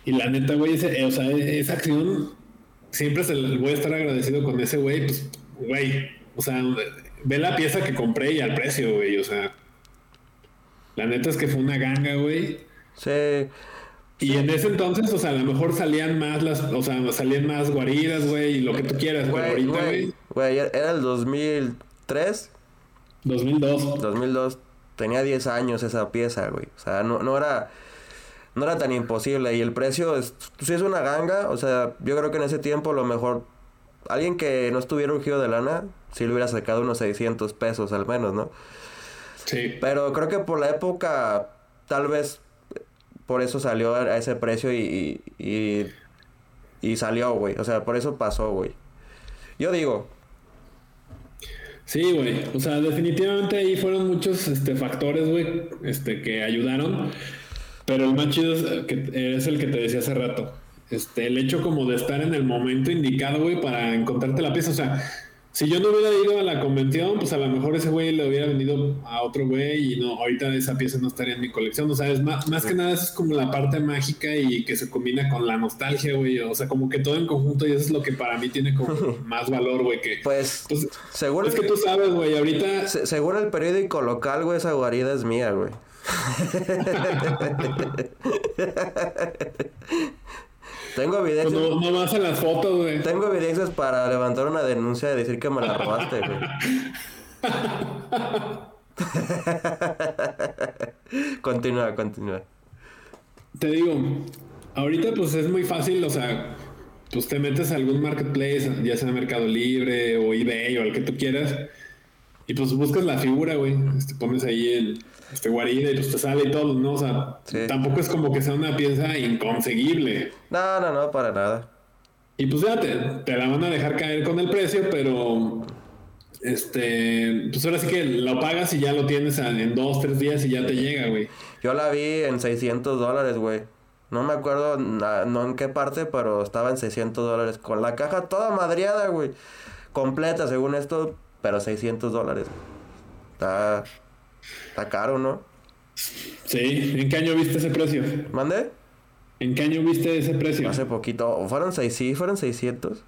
Y la neta, güey, ese- o sea, esa acción, siempre se la- voy a estar agradecido con ese güey, pues, güey, o sea, ve la pieza que compré y al precio, güey, o sea. La neta es que fue una ganga, güey. Sí. Y en ese entonces, o sea, a lo mejor salían más las, o sea, salían más guaridas, güey, y lo que tú quieras, pero Güey, ahorita, güey. güey, Güey, era el 2003, 2002. 2002. Tenía 10 años esa pieza, güey. O sea, no, no era... No era tan imposible. Y el precio es... Sí es una ganga. O sea, yo creo que en ese tiempo lo mejor... Alguien que no estuviera urgido de lana... Sí le hubiera sacado unos 600 pesos al menos, ¿no? Sí. Pero creo que por la época... Tal vez... Por eso salió a ese precio y... Y, y salió, güey. O sea, por eso pasó, güey. Yo digo... Sí, güey. O sea, definitivamente ahí fueron muchos este, factores, güey, este, que ayudaron. Pero el más chido es, que, es el que te decía hace rato. Este, el hecho como de estar en el momento indicado, güey, para encontrarte la pieza. O sea, si yo no hubiera ido a la convención, pues a lo mejor ese güey le hubiera venido a otro güey y no, ahorita esa pieza no estaría en mi colección. O sea, es más, más que nada es como la parte mágica y que se combina con la nostalgia, güey. O sea, como que todo en conjunto y eso es lo que para mí tiene como [laughs] más valor, güey, que... Pues... Pues, según es que tú sabes, güey, ahorita Se- según el periódico local, güey, esa guarida es mía, güey. [laughs] [laughs] Tengo pues, evidencias, no, no vas a las fotos, güey. tengo evidencias para levantar una denuncia de decir que me la robaste, güey. [laughs] continúa, continúa. Te digo, ahorita pues es muy fácil, o sea, pues te metes a algún marketplace, ya sea Mercado Libre o eBay o el que tú quieras, y pues buscas la figura, güey. Este, pones ahí el este guarida y pues te sale y todo, ¿no? O sea, Sí. tampoco es como que sea una pieza inconseguible. No, no, no, para nada. Y pues ya te, te la van a dejar caer con el precio, pero este, pues ahora sí que lo pagas y ya lo tienes en dos, tres días y ya te llega, güey. Yo la vi en 600 dólares, güey. No me acuerdo na- no en qué parte, pero estaba en 600 dólares. Con la caja toda madreada, güey. Completa, según esto, pero 600 dólares. Está, está caro, ¿no? Sí, ¿en qué año viste ese precio? ¿Mande? ¿En qué año viste ese precio? Hace poquito. ¿O fueron seis? Sí, fueron 600.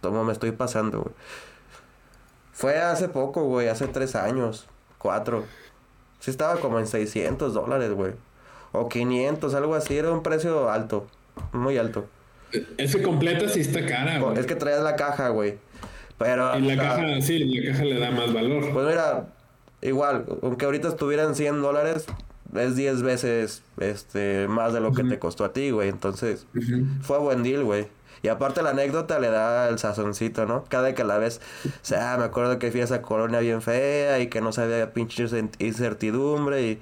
Toma, me estoy pasando, güey. Fue hace poco, güey. Hace tres años. Cuatro. Sí estaba como en 600 dólares, güey. O 500, algo así. Era un precio alto. Muy alto. Ese completa sí está cara, güey. Es que traías la caja, güey. Pero... Y la caja, sí, la caja le da más valor. Pues mira, igual, aunque ahorita estuvieran 100 dólares, es 10 veces este, más de lo que te costó a ti, güey. Entonces, fue buen deal, güey. Y aparte la anécdota le da el sazoncito, ¿no? Cada que la ves, o sea, me acuerdo que fui a esa colonia bien fea y que no sabía pinche incert- incertidumbre y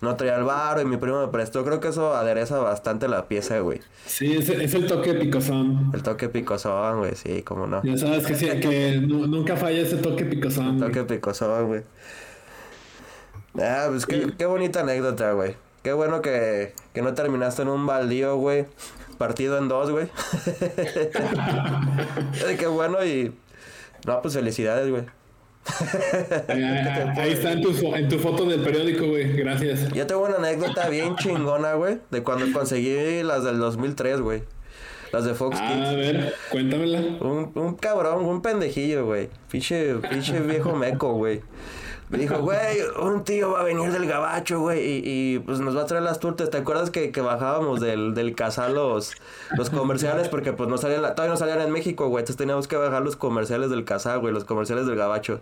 no traía el varo y mi primo me prestó. Creo que eso adereza bastante la pieza, güey. Sí, es, es el toque picosón. El toque picosón, güey, sí, cómo no. Ya sabes que sí, que nunca falla ese toque picosón. güey. Toque picosón, güey. Ah, pues qué, qué bonita anécdota, güey. Qué bueno que, que no terminaste en un baldío, güey. Partido en dos, güey. [laughs] Qué bueno y... No, pues felicidades, güey. Ahí, ahí- está en tu, en tu foto del periódico, güey. Gracias. Yo tengo una anécdota bien chingona, güey. De cuando conseguí las del 2003, güey. Las de Fox Ah, Kids. a ver, cuéntamela. Un, un cabrón, un pendejillo, güey. Pinche, pinche viejo meco, güey. Me dijo, güey, un tío va a venir del gabacho, güey, y, y, pues nos va a traer las turtas. ¿Te acuerdas que, que bajábamos del, del casal los, los comerciales? Porque pues no salían, todavía no salían en México, güey. Entonces teníamos que bajar los comerciales del casal, güey, los comerciales del gabacho.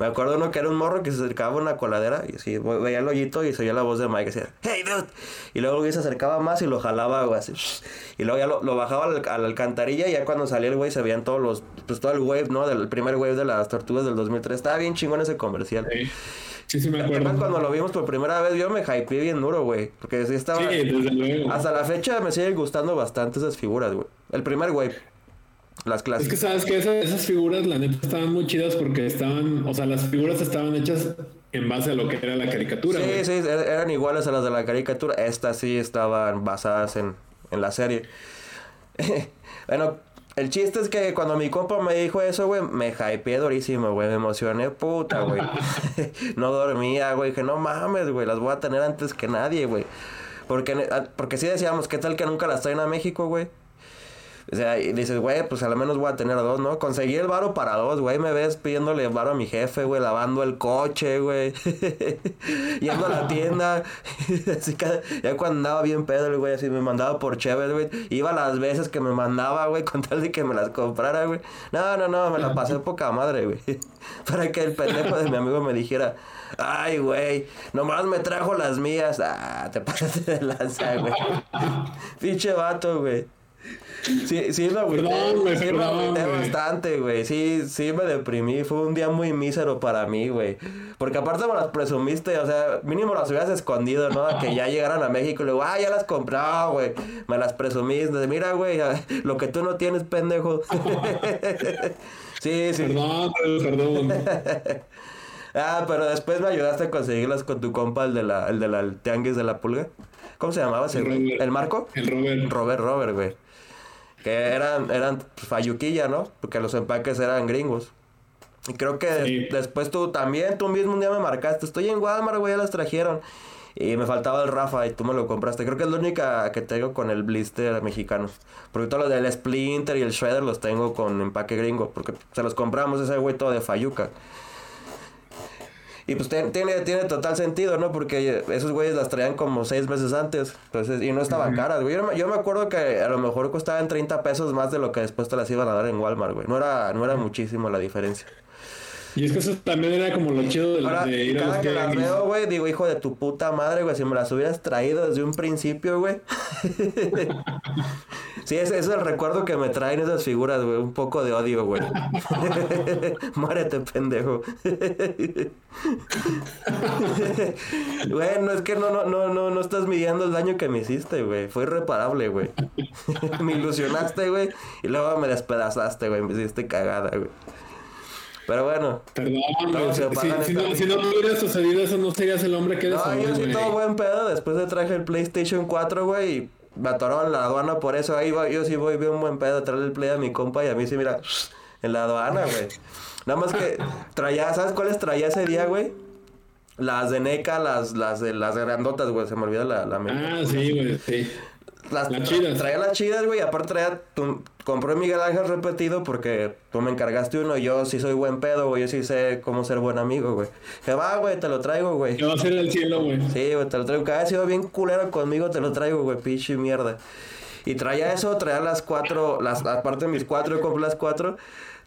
Me acuerdo uno que era un morro que se acercaba a una coladera y así, veía el hoyito y se oía la voz de Mike que decía, hey, dude. Y luego güey se acercaba más y lo jalaba, güey, así. Y luego ya lo, lo bajaba al- a la alcantarilla y ya cuando salía el güey se veían todos los, pues todo el wave, ¿no? Del primer wave de las tortugas del 2003. Estaba bien chingón ese comercial. Sí, sí, sí me Además, acuerdo. cuando lo vimos por primera vez, yo me hypeé bien duro, güey. Porque sí estaba... Sí, desde luego. Hasta la fecha me siguen gustando bastante esas figuras, güey. El primer wave. Las Es clásicas. que sabes que esas, esas figuras, la neta, estaban muy chidas porque estaban, o sea, las figuras estaban hechas en base a lo que era la caricatura. güey. Sí, sí, er- eran iguales a las de la caricatura. Estas sí estaban basadas en, en la serie. [laughs] bueno, el chiste es que cuando mi compa me dijo eso, güey, me hypeé durísimo, güey. Me emocioné, puta, güey. [laughs] [laughs] no dormía, güey. Dije, no mames, güey, las voy a tener antes que nadie, güey. Porque, ah, porque sí decíamos, ¿qué tal que nunca las traen a México, güey? O sea, y dices, güey, pues al menos voy a tener dos, ¿no? Conseguí el varo para dos, güey. Me ves pidiéndole varo a mi jefe, güey, lavando el coche, güey. [laughs] Yendo a la tienda. [laughs] así que ya cuando andaba bien pedo, el güey, así me mandaba por chévere, güey. Iba las veces que me mandaba, güey, con tal de que me las comprara, güey. No, no, no, me la pasé poca madre, güey. [laughs] Para que el pendejo de mi amigo me dijera, ay, güey, nomás me trajo las mías. Ah, te pasaste de lanza, güey. Pinche vato, güey. Sí, sí me agüité, Perdón, güey, sí me perdón, agüité güey. bastante, güey. Sí, sí me deprimí. Fue un día muy mísero para mí, güey. Porque aparte me las presumiste, o sea, mínimo las hubieras escondido, ¿no? A que ya llegaran a México y luego, ah, ya las compré, Ah, güey. Me las presumiste. Mira, güey, lo que tú no tienes, pendejo. [laughs] sí, sí. Perdón, perdón. [laughs] Ah, pero después me ayudaste a conseguirlas con tu compa, el de la, el de la el tianguis de la pulga. ¿Cómo se llamaba ese? Robert. ¿El Marco? El Robert. Robert, Robert, güey. Que eran, eran pues, fayuquilla, ¿no? Porque los empaques eran gringos. Y creo que Sí. después tú también, tú mismo un día me marcaste. Estoy en Walmart, güey, ya las trajeron. Y me faltaba el Rafa y tú me lo compraste. Creo que es la única que tengo con el blister mexicano. Porque todos los del Splinter y el Shredder los tengo con empaque gringo. Porque se los compramos ese güey todo de Fayuca. Y pues tiene, tiene total sentido, ¿no? Porque esos güeyes las traían como seis meses antes. Entonces, y no estaban caras, güey. Yo, me- yo me acuerdo que a lo mejor costaban 30 pesos más de lo que después te las iban a dar en Walmart, güey. No era, no era muchísimo la diferencia. Y es que eso también era como lo chido de, Ahora, de ir a cada los que tianguis. veo, güey, digo, hijo de tu puta madre, güey, si me las hubieras traído desde un principio, güey. [laughs] sí, ese es el recuerdo que me traen esas figuras, güey. Un poco de odio, güey. [laughs] Muérete, pendejo. [laughs] Güey, no es que no, no, no, no, no estás midiendo el daño que me hiciste, güey. Fue irreparable, güey. me ilusionaste, güey. Y luego me despedazaste, güey. Me hiciste cagada, güey. Pero bueno. Perdón, No, se Si, no, si no hubiera sucedido eso, no serías el hombre que eres No, yo sí güey. todo buen pedo. Después de traje el PlayStation 4, güey. Y me atoraron la aduana por eso. Ahí va, yo sí voy bien buen pedo a traerle el play a mi compa. Y a mí sí, mira, [sniffs] en la aduana, güey. Nada más que traía, ¿sabes cuáles traía ese día, güey? Las de NECA, las, las de las grandotas, güey. Se me olvida la, la mente. Ah, sí, güey, sí. Las, Las chidas. Traía las chidas, güey. Aparte traía... Compré Miguel Ángel repetido porque tú me encargaste uno. Yo sí soy buen pedo, güey. Yo sí sé cómo ser buen amigo, güey. Que va, güey, te lo traigo, güey. Que va a ser el cielo, güey. Sí, güey, te lo traigo. Cada vez sido bien culero conmigo, te lo traigo, güey, pinche mierda. Y traía eso, traía las cuatro, las, aparte de mis cuatro, yo compré las cuatro.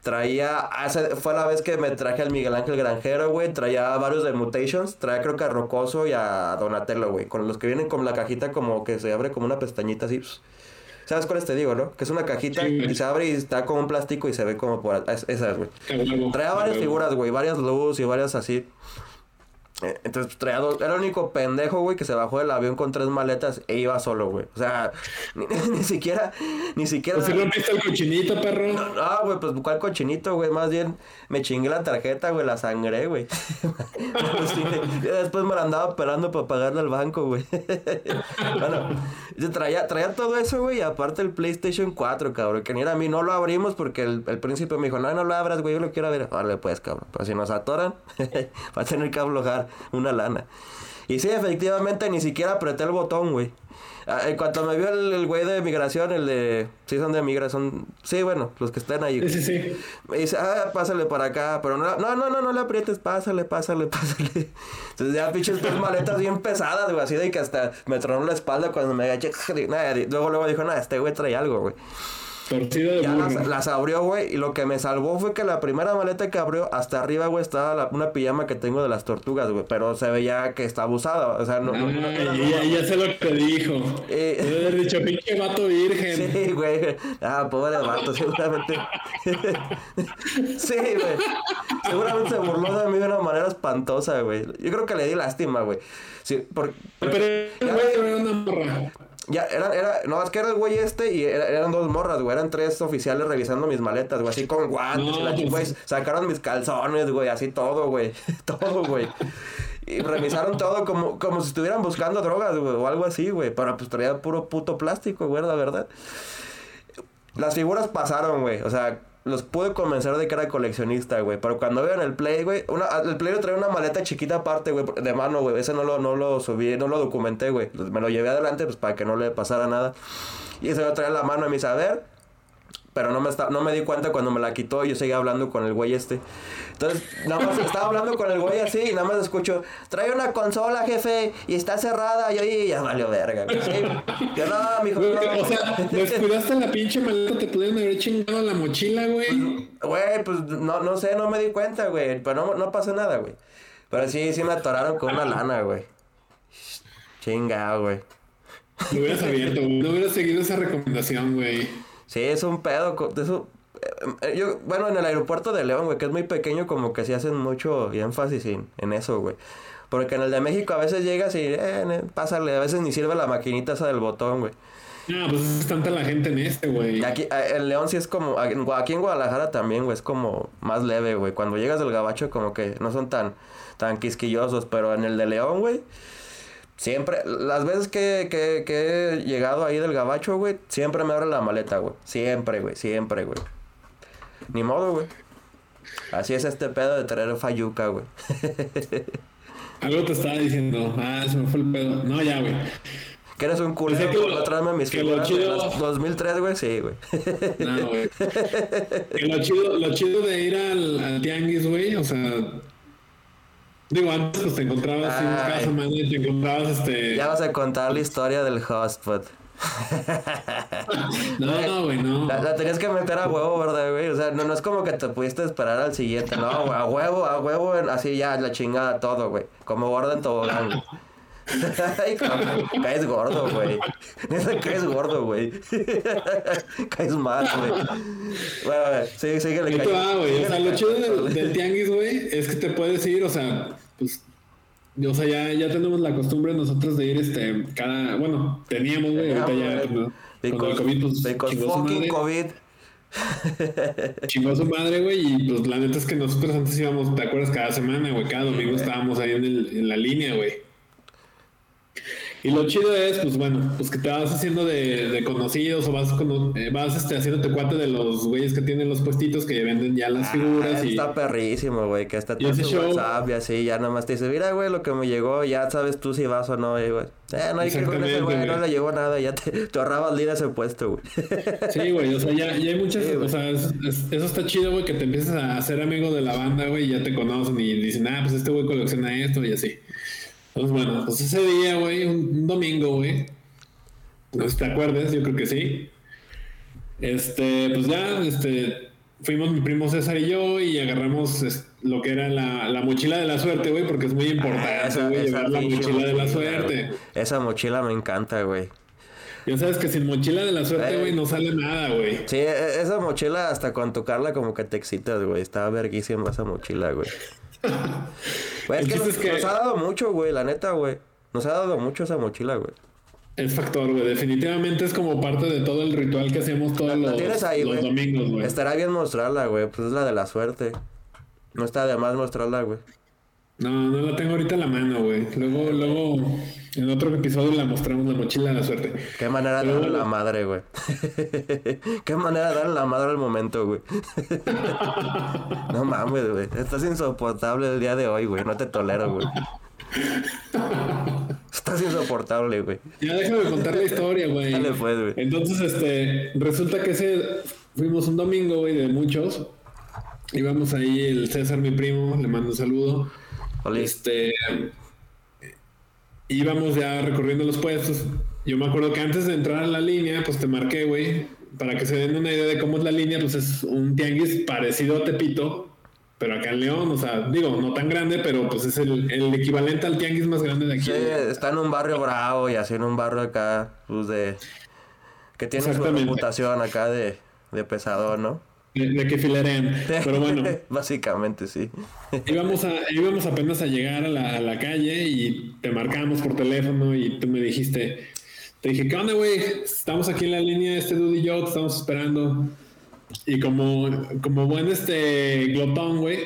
Traía, hace- fue la vez que me traje al Miguel Ángel Granjero, güey. Traía varios de Mutations. Traía creo que a Rocoso y a Donatello, güey. Con los que vienen con la cajita como que se abre como una pestañita así. pues. ¿Sabes cuáles te digo, no? Que es una cajita Sí, y se abre y está como un plástico y se ve como por... es- Esas, güey. Traía varias figuras, güey, varias luz y varias así. Eh, Entonces pues, traía dos. Era el único pendejo, güey, que se bajó del avión con tres maletas e iba solo, güey. O sea, [laughs] ni, [laughs] ni siquiera, ni siquiera. Pues si el cochinito, perro. No, güey, pues cuál cochinito, güey. Más bien me chingué la tarjeta, güey, la sangré, güey. [laughs] Sí, y después me la andaba pelando para pagarle al banco, güey. bueno, yo traía, traía todo eso, güey, y aparte el PlayStation 4, cabrón, que ni era a mí. No lo abrimos porque el, el príncipe me dijo, no, no lo abras, güey, yo lo quiero ver. Vale, pues, cabrón. Pues si nos atoran, va a tener que aflojar una lana. Y sí, efectivamente, ni siquiera apreté el botón, güey. Ah, En cuanto me vio el güey de migración, el de... Sí, son de migración. Sí, bueno, los que estén ahí. Sí, sí, sí. Me dice, ah, pásale para acá, pero no, no, no, no, no le aprietes, pásale, pásale, [laughs] pásale. Entonces ya pinches tres maletas bien pesadas, güey, así de que hasta me tronó la espalda cuando me agaché. [laughs] Luego, luego dijo, nada, este güey trae algo, güey. Torcido de Ya burro. las, las abrió, güey, y lo que me salvó fue que la primera maleta que abrió, hasta arriba, güey, estaba la- una pijama que tengo de las tortugas, güey, pero se veía que estaba usada, o sea, no... no- no- Ah, no- y ya, ya sé lo que dijo. Eh. Debe haber dicho, pinche vato virgen. Sí, güey. Ah, pobre vato, seguramente. sí, güey. Seguramente se burló de mí de una manera espantosa, güey. Yo creo que le di lástima, güey. Sí, por... Pero güey era una morra. Ya, era, era, no, es que era el güey este y era- eran dos morras, güey. Eran tres oficiales revisando mis maletas, güey. Así con guantes y la pues- güey. Sacaron mis calzones, güey. Así todo, güey. [laughs] todo, güey. Y revisaron todo como, como si estuvieran buscando drogas, güey. O algo así, güey. Pero pues traía puro puto plástico, güey, la verdad. Las figuras pasaron, güey. O sea, los pude convencer de que era coleccionista, güey. Pero cuando vean el Play, güey. Una, el Play traía una maleta chiquita aparte, güey. De mano, güey. Ese no lo, no lo subí, no lo documenté, güey. Me lo llevé adelante, pues para que no le pasara nada. Y ese lo traía en la mano y me dice, a ver. Pero no me, está, no me di cuenta cuando me la quitó y yo seguía hablando con el güey este. Entonces, nada más estaba hablando con el güey así y nada más escucho, trae una consola, jefe, y está cerrada. Y y ya valió verga. Sí. Yo, no, mijo, Güey, no. O sea, descuidaste la pinche maleta, te pudieron haber chingado la mochila, güey. Güey, pues no, no sé, no me di cuenta, güey. Pero no, no pasó nada, güey. Pero sí, sí me atoraron con una lana, güey. Chinga, güey. Lo hubieras abierto, güey. No hubieras seguido esa recomendación, güey. Sí, es un pedo. Eso, eh, yo, bueno, en el aeropuerto de León, güey, que es muy pequeño, como que sí hacen mucho énfasis en, en eso, güey. Porque en el de México a veces llegas y, eh, pásale, a veces ni sirve la maquinita esa del botón, güey. No, pues es tanta la gente en este, güey. Aquí, eh, en León sí es como, aquí en Guadalajara también, güey, es como más leve, güey. Cuando llegas del gabacho como que no son tan, tan quisquillosos, pero en el de León, güey, siempre, las veces que, que, que he llegado ahí del gabacho, güey, siempre me abre la maleta, güey. Siempre, güey, siempre, güey. Ni modo, güey. Así es este pedo de traer fayuca, güey. [laughs] Algo te estaba diciendo. Ah, se me fue el pedo. No, ya, güey. Que eres un culero que lo- no traerme mis que lo figuras de chido- las 2003, güey, sí, güey. No, güey. [laughs] Lo chido, lo chido de ir al, al tianguis, güey, o sea. Digo, antes pues te encontrabas Ay. semana y te encontrabas este. Ya vas a contar la historia del hotspot. [laughs] No, no, güey, no. La, la tenías que meter a huevo, ¿verdad, güey? O sea, no, no es como que te pudiste esperar al siguiente. No, güey, a huevo, a huevo, en- así ya, la chingada todo, güey. Como gordo en tobogán. Ay, cabrón, caes gordo, güey. Neta, caes gordo, güey. caes mal, güey. Bueno, a ver, sigue, Ahí te va, güey. O sea, lo chido del, del tianguis, güey, es que te puedes ir, o sea, pues. O sea, ya, ya tenemos la costumbre nosotros de ir este cada. Bueno, teníamos, güey, ahorita ya. ¿no? Con el COVID, pues chingó su fucking madre. COVID. Chingó su madre, güey, y pues la neta es que nosotros antes íbamos, ¿te acuerdas? Cada semana, güey, cada domingo estábamos ahí en, el- en la línea, güey. Y lo chido es, pues bueno, pues que te vas haciendo de, de conocidos o vas, cono- eh, vas este, haciéndote cuate de los güeyes que tienen los puestitos que venden ya las figuras Ah, y... Está perrísimo, güey, que hasta te hace WhatsApp y así, ya nomás te dice, mira, güey, lo que me llegó, ya sabes tú si vas o no, y, güey. Eh, no hay que con ese güey, no le llegó nada, ya te, te ahorrabas líder ese puesto, güey. [laughs] Sí, güey, o sea, ya, ya hay muchas, Sí, o sea, es- es- eso está chido, güey, que te empiezas a hacer amigo de la banda, güey, y ya te conocen y dicen, ah, pues este güey colecciona esto y así. Entonces, bueno, pues ese día, güey, un, domingo, güey, no sé te acuerdas, yo creo que sí. Este, pues ya, este, fuimos mi primo César y yo y agarramos lo que era la, la mochila de la suerte, güey, porque es muy importante, Ah, Esa- güey, llevar la mochila de la suerte. Esa mochila me encanta, güey. Ya sabes que sin mochila de la suerte, Eh. güey, no sale nada, güey. Sí, e- esa mochila hasta con tocarla como que te excitas, güey. Está verguísima esa mochila, güey. [laughs] Güey, es que nos, es que- nos ha dado mucho, güey, la neta, güey. Nos ha dado mucho esa mochila, güey. Es factor, güey. Definitivamente es como parte de todo el ritual que hacemos todos La los, ahí, los domingos, güey. Estará bien mostrarla, güey. Pues es la de la suerte. No está de más mostrarla, güey. No, no la tengo ahorita en la mano, güey. Luego, luego, en otro episodio la mostramos la mochila de la suerte. Qué manera de darle la madre, güey. [laughs] Qué manera de darle la madre al momento, güey. [laughs] no mames, güey. Estás insoportable el día de hoy, güey. No te tolero, güey. Estás insoportable, güey. Ya déjame contar la historia, güey. Dale, pues, güey. Entonces, este, resulta que ese fuimos un domingo, güey, de muchos. Íbamos ahí el César, mi primo, le mando un saludo. Oli. Este. Íbamos ya recorriendo los puestos. Yo me acuerdo que antes de entrar a la línea, pues te marqué, güey. Para que se den una idea de cómo es la línea, pues es un tianguis parecido a Tepito, pero acá en León, o sea, digo, no tan grande, pero pues es el, el equivalente al tianguis más grande de aquí. Sí, está en un barrio bravo y así en un barrio acá, pues de... Que tiene su reputación acá de, de pesador, ¿no? De, de que fileren. Pero bueno, [laughs] Básicamente, sí. íbamos, a, íbamos apenas a llegar a la, a la calle y te marcamos por teléfono y tú me dijiste, te dije, ¿qué onda, güey? Estamos aquí en la línea, este dude y yo, te estamos esperando. Y como, como buen este glotón, güey,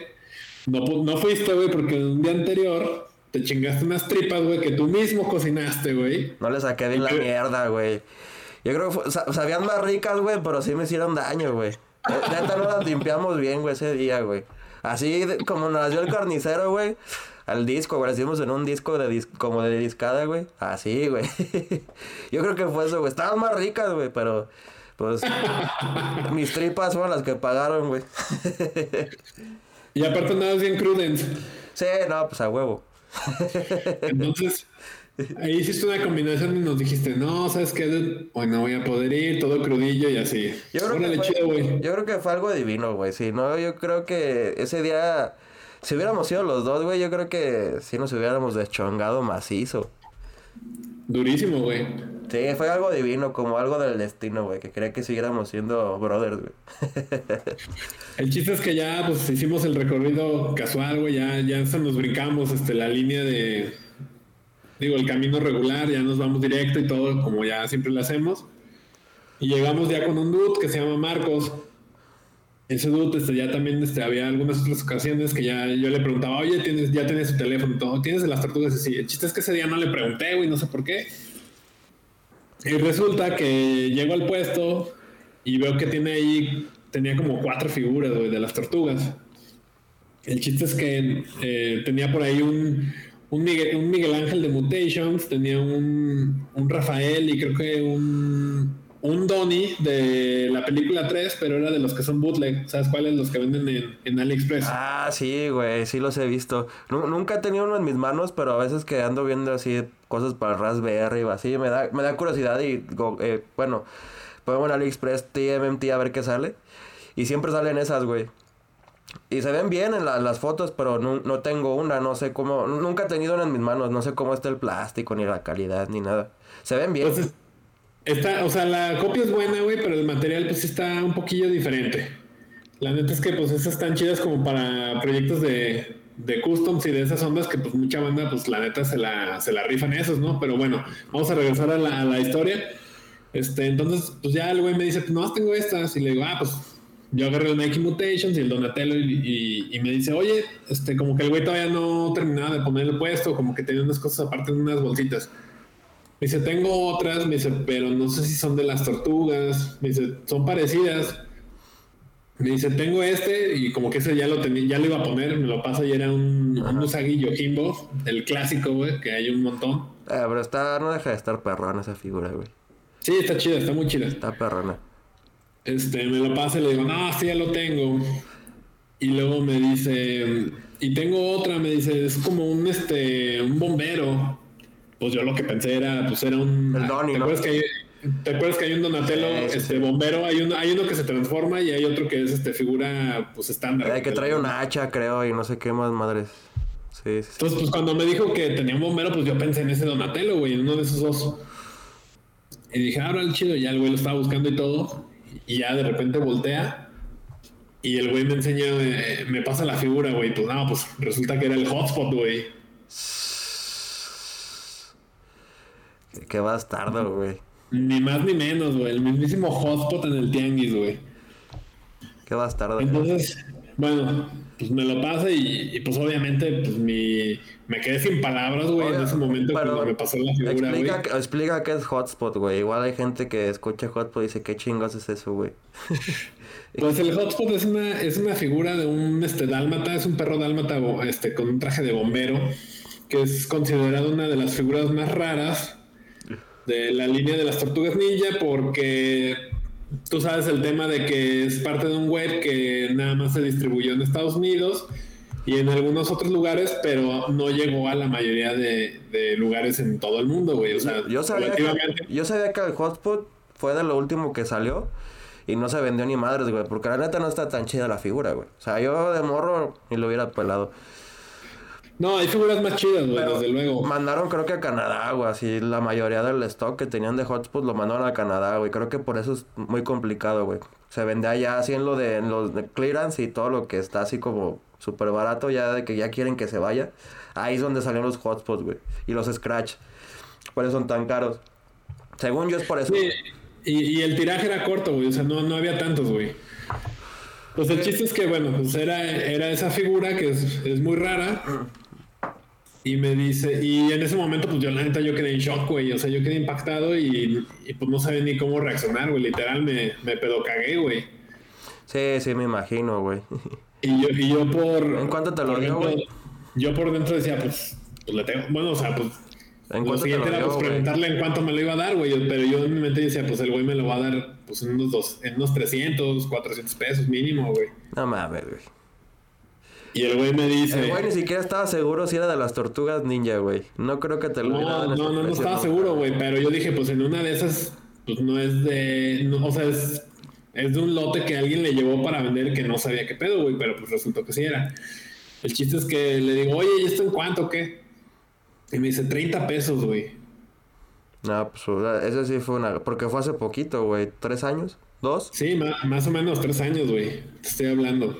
no, no fuiste, güey, porque un día anterior te chingaste unas tripas, güey, que tú mismo cocinaste, güey. No le saqué bien la mierda, güey. Yo creo que fue- sa- sabían más ricas, güey, pero sí me hicieron daño, güey. Neta no las limpiamos bien, güey, ese día, güey. Así como nos dio el carnicero, güey. Al disco, güey. Hicimos en un disco de dis- como de discada, güey. Así, güey. [laughs] Yo creo que fue eso, güey. Estaban más ricas, güey, pero... Pues... mis tripas fueron las que pagaron, güey. Y aparte andabas bien prudent. sí, no, pues a huevo. Entonces, ahí hiciste una combinación y nos dijiste, no, ¿sabes qué? Hoy no voy a poder ir, todo crudillo y así. Yo creo, Órale, que fue, güey. yo creo que fue algo divino, güey. Si no, yo creo que ese día, si hubiéramos sido los dos, güey, yo creo que sí nos hubiéramos deschongado macizo. Durísimo, güey. Sí, fue algo divino, como algo del destino, güey, que quería que siguiéramos siendo brothers, güey. [laughs] El chiste es que ya, pues, hicimos el recorrido casual, güey, ya, ya hasta nos brincamos, este, la línea de, digo, el camino regular, ya nos vamos directo y todo, como ya siempre lo hacemos. Y llegamos ya con un dude que se llama Marcos. Ese dude, este, ya también, este, había algunas otras ocasiones que ya yo le preguntaba, oye, ¿tienes, ya tienes su teléfono todo, ¿tienes de las tortugas? Y sí, el chiste es que ese día no le pregunté, güey, no sé por qué. Y resulta que llego al puesto y veo que tiene ahí, tenía como cuatro figuras, güey, de las tortugas. El chiste es que eh, tenía por ahí un, un, Miguel, un Miguel Ángel de Mutations, tenía un, un Rafael y creo que un, un Donnie de la película 3, pero era de los que son bootleg. ¿Sabes cuáles? Los que venden en, en AliExpress. Ah, sí, güey, sí los he visto. Nu- nunca he tenido uno en mis manos, pero a veces que ando viendo así cosas para Raspberry o así, me da, me da curiosidad y, eh, bueno, pongo en AliExpress TMMT a ver qué sale. Y siempre salen esas, güey. Y se ven bien en la- las fotos, pero no, no tengo una, no sé cómo, nunca he tenido una en mis manos, no sé cómo está el plástico, ni la calidad, ni nada. Se ven bien. Entonces, está, o sea, la copia es buena, güey, pero el material pues está un poquillo diferente. La neta es que pues esas están chidas como para proyectos de, de customs y de esas ondas que pues mucha banda pues la neta se la, se la rifan esos, ¿no? Pero bueno, vamos a regresar a la, a la historia. Este, entonces, pues ya el güey me dice, pues no, tengo estas. Y le digo, ah, pues yo agarré el Nike Mutations y el Donatello y, y- y me dice, oye, este, como que el güey todavía no terminaba de poner el puesto, como que tenía unas cosas aparte en unas bolsitas. Me dice, tengo otras, me dice, pero no sé si son de las tortugas. Me dice, son parecidas. Me dice, tengo este, y como que ese ya lo tenía, ya lo iba a poner, me lo pasa y era un, un Usagi Yojimbo, el clásico, güey, que hay un montón. Eh, pero está, no deja de estar perrona esa figura, güey. Sí, está chida, está muy chida. Está perrona. Este, me lo pasa y le digo, no, sí, ya lo tengo. Y luego me dice, y tengo otra, me dice, es como un, este, un bombero. Pues yo lo que pensé era, pues era un... El Donnie, ¿te, ¿no? acuerdas que hay, ¿Te acuerdas que hay un Donatello, Sí, sí, este, sí. bombero? Hay uno, hay uno que se transforma y hay otro que es, este, figura, pues, estándar. Eh, que trae una hacha, creo, y no sé qué más madres. Sí, sí, sí. Entonces, pues cuando me dijo que tenía un bombero, pues yo pensé en ese Donatello, güey, en uno de esos dos. Y dije, ahora el chido, ya el güey lo estaba buscando y todo. Y ya de repente voltea. Y el güey me enseña, eh, me pasa la figura, güey. Pues no, pues resulta que era el hotspot, güey. Qué bastardo, güey. Ni más ni menos, güey. El mismísimo hotspot en el tianguis, güey. Qué bastardo. Entonces, bueno, pues me lo pasa y, y, pues obviamente, pues mi. Me quedé sin palabras, güey, en ese momento cuando me pasó la figura, güey. explica, explica qué es hotspot, güey. Igual hay gente que escucha hotspot y dice, ¿qué chingos es eso, güey? [laughs] Pues el hotspot es una, es una figura de un este dálmata, es un perro dálmata este, con un traje de bombero, que es considerado una de las figuras más raras de la línea de las tortugas ninja, porque tú sabes el tema de que es parte de un web que nada más se distribuyó en Estados Unidos y en algunos otros lugares, pero no llegó a la mayoría de, de lugares en todo el mundo, güey. O sea, Yo sabía, que, yo sabía que el hotspot fue de lo último que salió y no se vendió ni madres, güey. Porque la neta no está tan chida la figura, güey. O sea, yo de morro ni lo hubiera pelado. No, hay figuras más chidas, güey, desde luego. Mandaron creo que a Canadá, güey. Así la mayoría del stock que tenían de hotspot lo mandaron a Canadá, güey. Creo que por eso es muy complicado, güey. Se vende allá así en lo de, en los de clearance y todo lo que está así como súper barato ya de que ya quieren que se vaya. Ahí es donde salieron los hotspots, güey. Y los scratch. Por eso son tan caros. Según yo es por eso. Sí, y, y el tiraje era corto, güey. O sea, no, no había tantos, güey. Pues el chiste es que, bueno, pues era, era esa figura que es, es muy rara. Y me dice, y en ese momento, pues yo la neta, yo quedé en shock, güey. O sea, yo quedé impactado y, y pues no sabía ni cómo reaccionar, güey. Literal, me, me pedo cagué, güey. Sí, sí, me imagino, güey. Y yo, y yo por. ¿En cuánto te lo dio, güey? Yo por dentro decía, pues, pues le tengo. Bueno, o sea, pues. ¿En Lo siguiente lo era dio, pues preguntarle en cuánto me lo iba a dar, güey. Pero yo en mi mente decía, pues el güey me lo va a dar pues en unos dos, en unos 300, 400 pesos mínimo, güey. No mames, güey. Y el güey me dice. El güey ni siquiera estaba seguro si era de las tortugas ninja, güey. No creo que te lo hubiera dado No, no, no, no estaba seguro, güey. Pero yo dije, pues en una de esas, pues no es de. no, o sea, es, es de un lote que alguien le llevó para vender que no sabía qué pedo, güey. Pero pues resultó que sí era. El chiste es que le digo, oye, ¿y esto en cuánto o qué? Y me dice, 30 pesos, güey. No, pues ese sí fue una... Porque fue hace poquito, güey. ¿Tres años? ¿Dos? Sí, ma- más o menos tres años, güey. Te estoy hablando.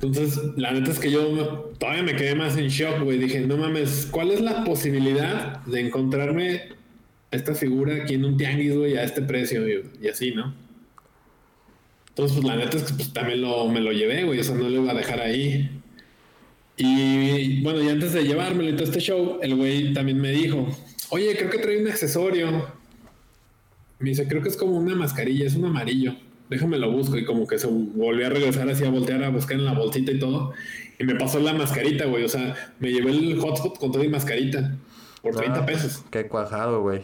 Entonces, la neta es que yo todavía me quedé más en shock, güey. Dije, no mames, ¿cuál es la posibilidad de encontrarme esta figura aquí en un tianguis, güey, a este precio? Y así, ¿no? Entonces, pues la neta es que pues, también lo, me lo llevé, güey. O sea, no lo iba a dejar ahí. Y bueno, y antes de llevármelo y todo este show, el güey también me dijo, oye, creo que trae un accesorio. Me dice, creo que es como una mascarilla, es un amarillo. Déjame lo busco. Y como que se volvió a regresar así a voltear a buscar en la bolsita y todo. Y me pasó la mascarita, güey. O sea, me llevé el hotspot con toda mi mascarita. Por 30 Ah, pesos. Qué cuajado, güey.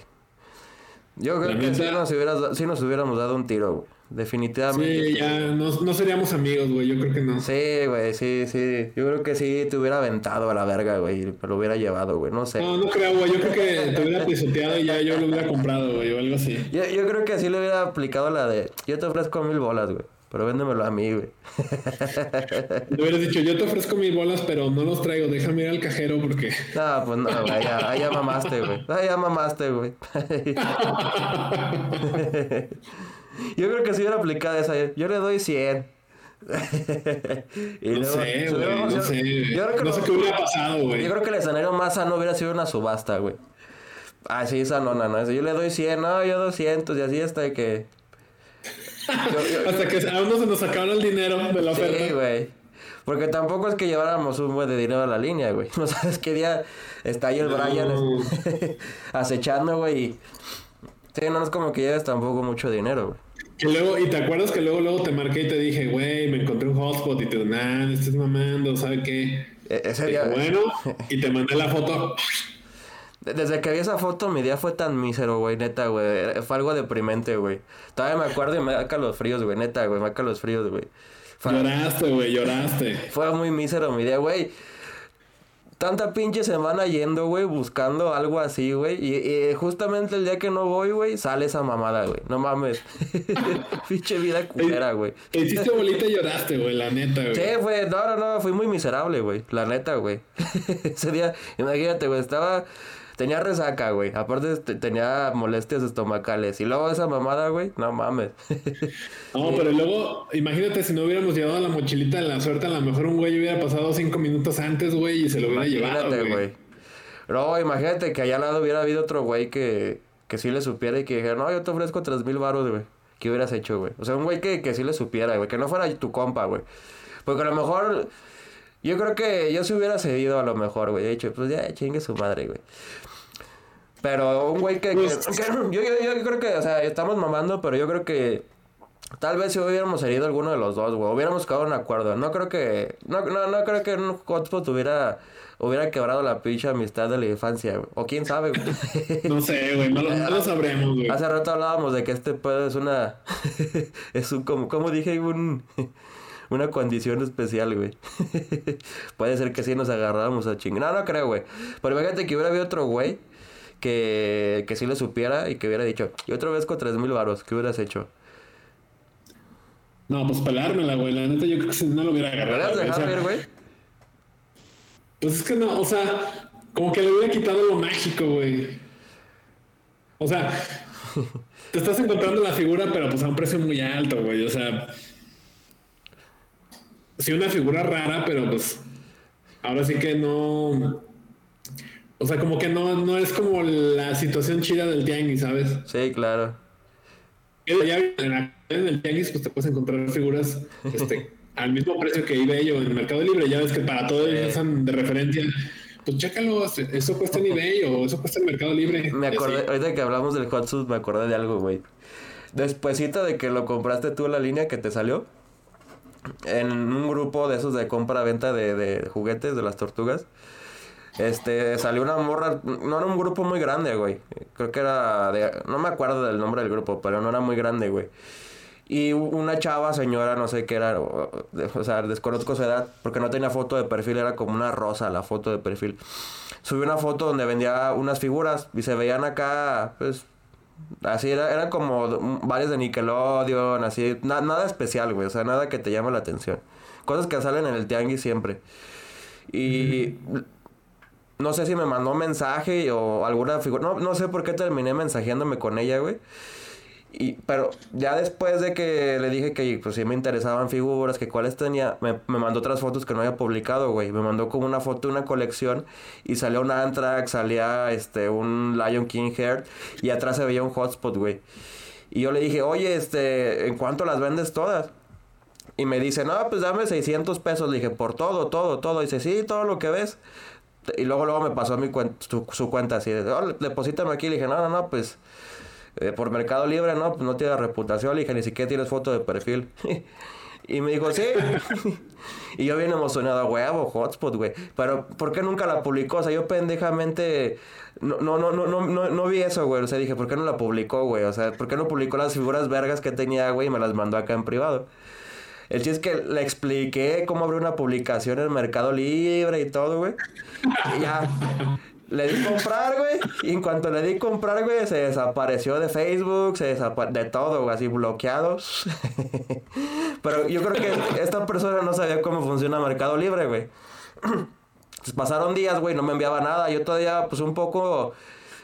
Yo creo La que neta- nos, hubieras- sí nos hubiéramos dado un tiro, güey. Definitivamente. Sí, ya no, no seríamos amigos, güey. Yo creo que no. Sí, güey, sí, sí. Yo creo que sí te hubiera aventado a la verga, güey. lo hubiera llevado, güey. No sé. No, no creo, güey. Yo creo que te hubiera pisoteado y ya yo lo hubiera comprado, güey, o algo así. Yo, yo creo que así le hubiera aplicado la de... Yo te ofrezco mil bolas, güey. Pero véndemelo a mí, güey. Le hubieras dicho, yo te ofrezco mis bolas, pero no los traigo. Déjame ir al cajero porque. No, pues no, güey. Ya, ahí ya mamaste, güey. Ahí ya mamaste, güey. [laughs] [laughs] [laughs] Yo creo que sí hubiera aplicado esa. Yo le doy 100. [laughs] Y No luego- sé, luego- güey. No yo- sé. Yo creo que No sé qué hubiera pasado, güey. Yo creo que el escenario más sano hubiera sido una subasta, güey. Ah, sí, sanona, ¿no? Yo le doy 100, no, yo 200 y así hasta que... Yo- yo- Hasta que a uno se nos acabara el dinero de la sí, oferta. güey. Porque tampoco es que lleváramos un buen de dinero a la línea, güey. [laughs] No sabes qué día está ahí el No. Brian este, acechando, güey. y- Sí, no es como que lleves tampoco mucho dinero, güey. Y luego, y te acuerdas que luego, luego te marqué y te dije, güey, me encontré un hotspot y te digo, nah, no estés mamando, ¿sabe qué? E- Ese Dije, día... bueno, [laughs] y te mandé la foto. Desde que vi esa foto, mi día fue tan mísero, güey, neta, güey. Fue algo deprimente, güey. Todavía me acuerdo y me da fríos, güey, neta, güey, me da fríos, güey. Fue, Lloraste, güey, lloraste. [laughs] fue muy mísero mi día, güey. Tanta pinche semana yendo, güey, buscando algo así, güey. Y, y justamente el día que no voy, güey, sale esa mamada, güey. No mames. [laughs] pinche vida culera, güey. Te hiciste bolita y lloraste, güey, la neta, güey. Sí, güey, no, no, no, fui muy miserable, güey. La neta, güey. [laughs] Ese día, imagínate, güey, estaba. Tenía resaca, güey. Aparte, te- tenía molestias estomacales. Y luego esa mamada, güey, no mames. No, pero luego, imagínate si no hubiéramos llevado la mochilita de la suerte, a lo mejor un güey hubiera pasado cinco minutos antes, güey, y se lo hubiera llevado, Imagínate, güey. güey. Luego, imagínate que allá al lado hubiera habido otro güey que, que sí le supiera y que dijera, no, yo te ofrezco tres mil baros, güey. ¿Qué hubieras hecho, güey? O sea, un güey que, que sí le supiera, güey. Que no fuera tu compa, güey. Porque a lo mejor. Yo creo que yo se hubiera cedido a lo mejor, güey. He dicho, pues ya, chingue su madre, güey. Pero un güey que, que- Pues- que- yo, yo, yo creo que, o sea, estamos mamando, pero yo creo que tal vez si hubiéramos herido alguno de los dos, güey, hubiéramos quedado en acuerdo. No creo que, no, no, no creo que un hotspot hubiera, hubiera quebrado la pinche amistad de la infancia, güey. O quién sabe, güey. [laughs] No sé, güey, no, lo- no lo sabremos, güey. Hace rato hablábamos de que este pedo es una, [laughs] es un, como, como dije, un, una condición especial, güey. [laughs] Puede ser que sí nos agarráramos a chingar. No, no creo, güey. Pero imagínate que hubiera habido otro güey que, que sí le supiera y que hubiera dicho, y otra vez con tres mil varos, ¿qué hubieras hecho? No, pues pelármela, güey. La neta, yo creo que si no lo hubiera ¿Lo agarrado. sea, ir, güey? Pues es que no, o sea, como que le hubiera quitado lo mágico, güey. O sea, te estás encontrando la figura, pero pues a un precio muy alto, güey. O sea, sí, una figura rara, pero pues ahora sí que no. O sea, como que no, no es como la situación chida del tianguis, ¿sabes? Sí, claro. Ya en, el tianguis pues te puedes encontrar figuras este, [laughs] al mismo precio que eBay o en el Mercado Libre. Ya ves que para todo ellos usan de referencia. Pues chécalo, eso cuesta en eBay o eso cuesta en Mercado Libre. Me acordé, ahorita que hablamos del Hot Suit, me acordé de algo, güey. Despuésito de que lo compraste tú en la línea que te salió, en un grupo de esos de compra-venta de, de juguetes de las tortugas, este, salió una morra, no era un grupo muy grande, güey. Creo que era de, no me acuerdo del nombre del grupo, pero no era muy grande, güey. Y una chava, señora, no sé qué era, o, sea, desconozco su edad, porque no tenía foto de perfil, era como una rosa la foto de perfil. Subió una foto donde vendía unas figuras y se veían acá, pues, así, era, era como varias de Nickelodeon, así, nada especial, güey, o sea, nada que te llame la atención. Cosas que salen en el tianguis siempre. Y no sé si me mandó mensaje o alguna figura. No, no sé por qué terminé mensajeándome con ella, güey. Y, pero ya después de que le dije que pues sí me interesaban figuras, que cuáles tenía, me, mandó otras fotos que no había publicado, güey. Me mandó como una foto de una colección y salía un Anthrax, salía este, un Lion King Hair y atrás se veía un hotspot, güey. Y yo le dije, oye, este, ¿en cuánto las vendes todas? Y me dice, no, pues dame 600 pesos. Le dije, por todo, todo, todo. Dice, sí, todo lo que ves. Y luego, luego me pasó mi su, cuenta así, de, oh, deposítame aquí. Le dije, no, no, no, pues eh, por Mercado Libre, no, pues no tiene reputación. Le dije, ni siquiera tienes foto de perfil. [laughs] y me dijo, sí. [laughs] y yo bien emocionado, huevo, hotspot, güey. Pero, ¿por qué nunca la publicó? O sea, yo pendejamente no, no, no, no, no, no vi eso, güey. O sea, dije, ¿por qué no la publicó, güey? O sea, ¿por qué no publicó las figuras vergas que tenía, güey? Y me las mandó acá en privado. El chiste es que le expliqué cómo abrir una publicación en Mercado Libre y todo, güey. Ya. Le di comprar, güey. Y en cuanto le di comprar, güey, se desapareció de Facebook, se desapareció de todo, güey, así bloqueados. [laughs] Pero yo creo que esta persona no sabía cómo funciona Mercado Libre, güey. [clears throat] Pasaron días, güey, no me enviaba nada. Yo todavía, pues un poco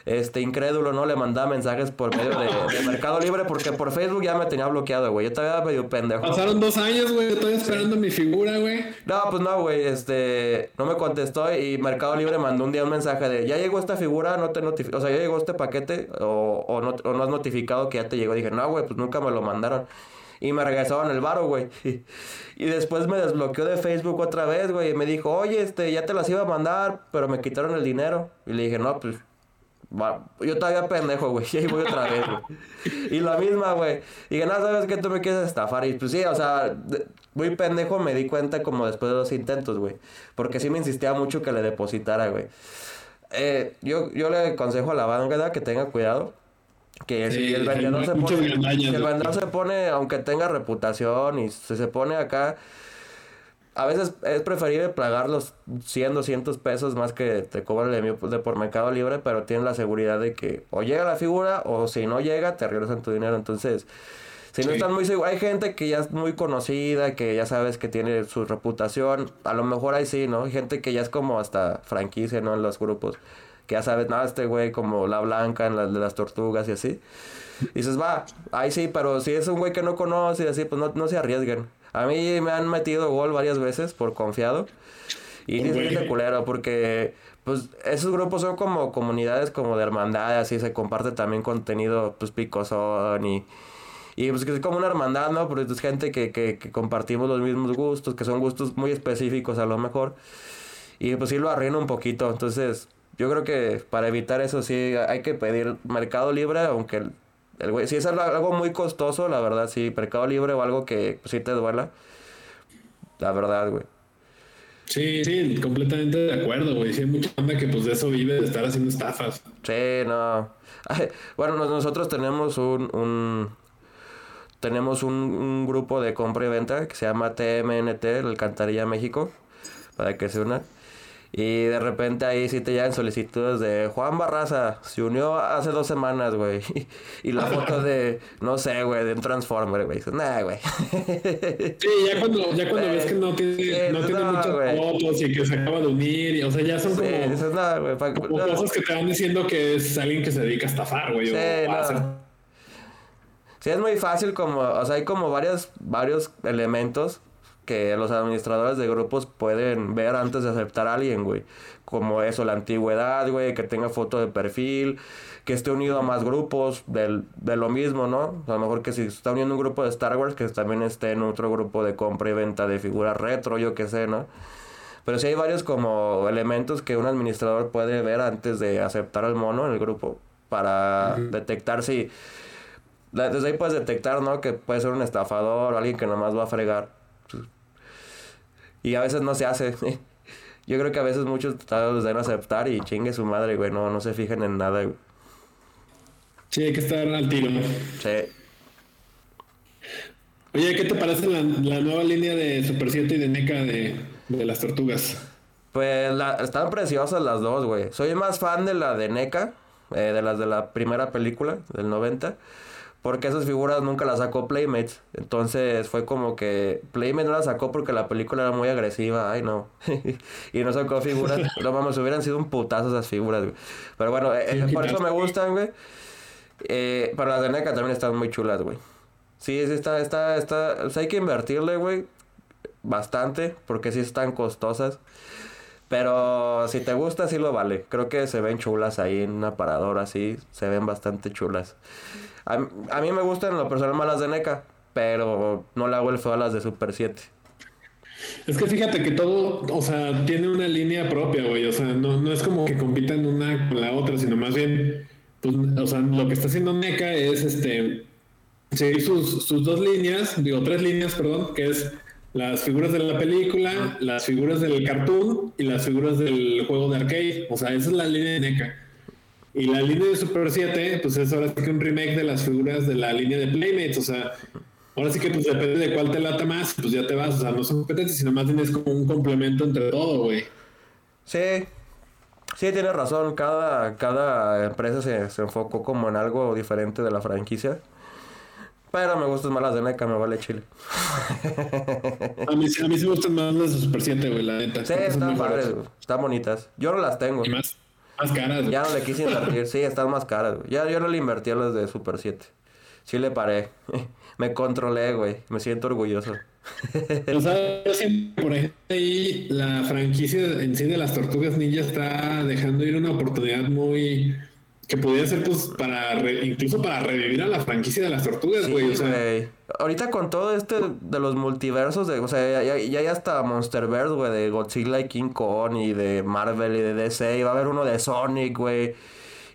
este incrédulo, ¿no? Le mandaba mensajes por medio de, Mercado Libre porque por Facebook ya me tenía bloqueado, güey. Yo todavía medio pendejo. Pasaron dos años, güey. Estoy esperando mi figura, güey. No, pues no, güey. Este, no me contestó y Mercado Libre mandó un día un mensaje de, ya llegó esta figura, no te notificó, o sea, ya llegó este paquete o, o, no, o no has notificado que ya te llegó. Dije, no, güey, pues nunca me lo mandaron. Y me regresaron el varo, güey. [laughs] Y después me desbloqueó de Facebook otra vez, güey. Y me dijo, oye, este, ya te las iba a mandar, pero me quitaron el dinero. Y le dije, no, pues yo todavía pendejo, güey. [laughs] Y ahí voy otra vez, güey. Y la misma, güey. Y que nada, sabes que tú me quieres estafar. Y pues sí, o sea, muy pendejo me di cuenta como después de dos intentos, güey. Porque sí me insistía mucho que le depositara, güey. Eh, yo, yo le aconsejo a la banda que tenga cuidado. Que si el vendedor se pone. Si el vendedor se pone, aunque tenga reputación y se, se pone acá a veces es preferible pagar los 100, 200 pesos más que te cobran el de por Mercado Libre, pero tienes la seguridad de que o llega la figura o si no llega te regresan tu dinero. Entonces, si no están muy seguros, hay gente que ya es muy conocida, que ya sabes que tiene su reputación, a lo mejor ahí sí, ¿no? Hay gente que ya es como hasta franquicia, ¿no? En los grupos, que ya sabes, nada, este güey como la blanca en las de las tortugas y así. Y dices, va, ahí sí, pero si es un güey que no conoce y así, pues no, no se arriesguen. A mí me han metido gol varias veces por confiado. Y es de culero porque pues esos grupos son como comunidades como de hermandad, así se comparte también contenido pues picosón y y pues que es como una hermandad, ¿no? Porque es gente que, que, que, compartimos los mismos gustos, que son gustos muy específicos a lo mejor. Y pues sí lo arruina un poquito. Entonces, yo creo que para evitar eso sí hay que pedir mercado libre, aunque el güey, si es algo muy costoso, la verdad, sí, Mercado Libre o algo que pues, sí te duela. La verdad, güey. Sí, sí, completamente de acuerdo, güey. Sí, hay mucha banda que pues de eso vive, de estar haciendo estafas. Sí, no. bueno, nosotros tenemos un, un tenemos un, un, grupo de compra y venta que se llama TMNT, el Alcantarilla México, para que se una. Y de repente ahí sí te llegan solicitudes de Juan Barraza, se unió hace dos semanas, güey. [laughs] Y la foto de, no sé, güey, de un Transformer, güey. Nah, güey. Sí, ya cuando, ya cuando ves que no [laughs] tiene, no tiene muchas fotos y que se acaba de unir, o sea, ya son como, dices, güey, cosas que te van diciendo que es alguien que se dedica a estafar, güey. Sí, no. Sí, es muy fácil como, o sea, hay como varios, varios elementos que los administradores de grupos pueden ver antes de aceptar a alguien, güey. Como eso, la antigüedad, güey, que tenga foto de perfil, que esté unido a más grupos del, de lo mismo, ¿no? A lo mejor que si está uniendo un grupo de Star Wars, que también esté en otro grupo de compra y venta de figuras retro, yo qué sé, ¿no? Pero sí hay varios como elementos que un administrador puede ver antes de aceptar al mono en el grupo para detectar si... Desde ahí puedes detectar, ¿no? Que puede ser un estafador o alguien que nomás va a fregar. Y a veces no se hace. [laughs] Yo creo que a veces muchos tratados deben aceptar y chingue su madre, güey. No, no se fijan en nada, güey. Sí, hay que estar al tiro. Sí. Oye, ¿qué te parece la, la nueva línea de Super 7 y de NECA de, de las tortugas? Pues la, están preciosas las dos, güey. Soy más fan de la de NECA, eh, de las de la primera película, del 90. Porque esas figuras nunca las sacó Playmates. Entonces fue como que Playmates no las sacó porque la película era muy agresiva. Ay, no. [laughs] y no sacó figuras. [laughs] no vamos, hubieran sido un putazo esas figuras, güey. Pero bueno, eh, por eso me gustan, güey. Eh, pero las de NECA también están muy chulas, güey. Sí, sí, está, está, está. O sea, hay que invertirle, güey. Bastante. Porque sí están costosas. Pero si te gusta, sí lo vale. Creo que se ven chulas ahí en un aparador así. Se ven bastante chulas. A, a mí me gustan lo personal más las de NECA. Pero no le hago el feo a las de Super 7. Es que fíjate que todo, o sea, tiene una línea propia, güey. O sea, no, no es como que compitan una con la otra, sino más bien, pues, o sea, lo que está haciendo NECA es este seguir sus, sus dos líneas, digo, tres líneas, perdón, que es las figuras de la película, las figuras del cartoon y las figuras del juego de arcade. O sea, esa es la línea de NECA. Y la línea de Super 7, pues es ahora sí que un remake de las figuras de la línea de Playmates. O sea, ahora sí que pues depende de cuál te lata más, pues ya te vas. O sea, no son competencias, sino más bien es como un complemento entre todo, güey. Sí, sí, tienes razón. Cada, cada empresa se, se enfocó como en algo diferente de la franquicia. Pero me gustan más las de NECA, me vale chile. A mí, a mí sí me gustan más las de Super 7, güey, la neta. Sí, están mejores. padres. Están bonitas. Yo no las tengo. Y más, más caras, güey. Ya no le quise invertir. Sí, están más caras, güey. Ya yo no le invertí a las de Super 7. Sí le paré. [laughs] Me controlé, güey. Me siento orgulloso. Pero, ¿sabes? Yo siento, por ejemplo, ahí la franquicia en sí de las tortugas ninja está dejando ir una oportunidad muy. Que podría ser, pues, para. re- incluso para revivir a la franquicia de las tortugas, Sí, güey. o sea. Ahorita con todo este de los multiversos, de, o sea, ya, ya, ya hay hasta Monsterverse, güey, de Godzilla y King Kong y de Marvel y de DC. Y va a haber uno de Sonic, güey.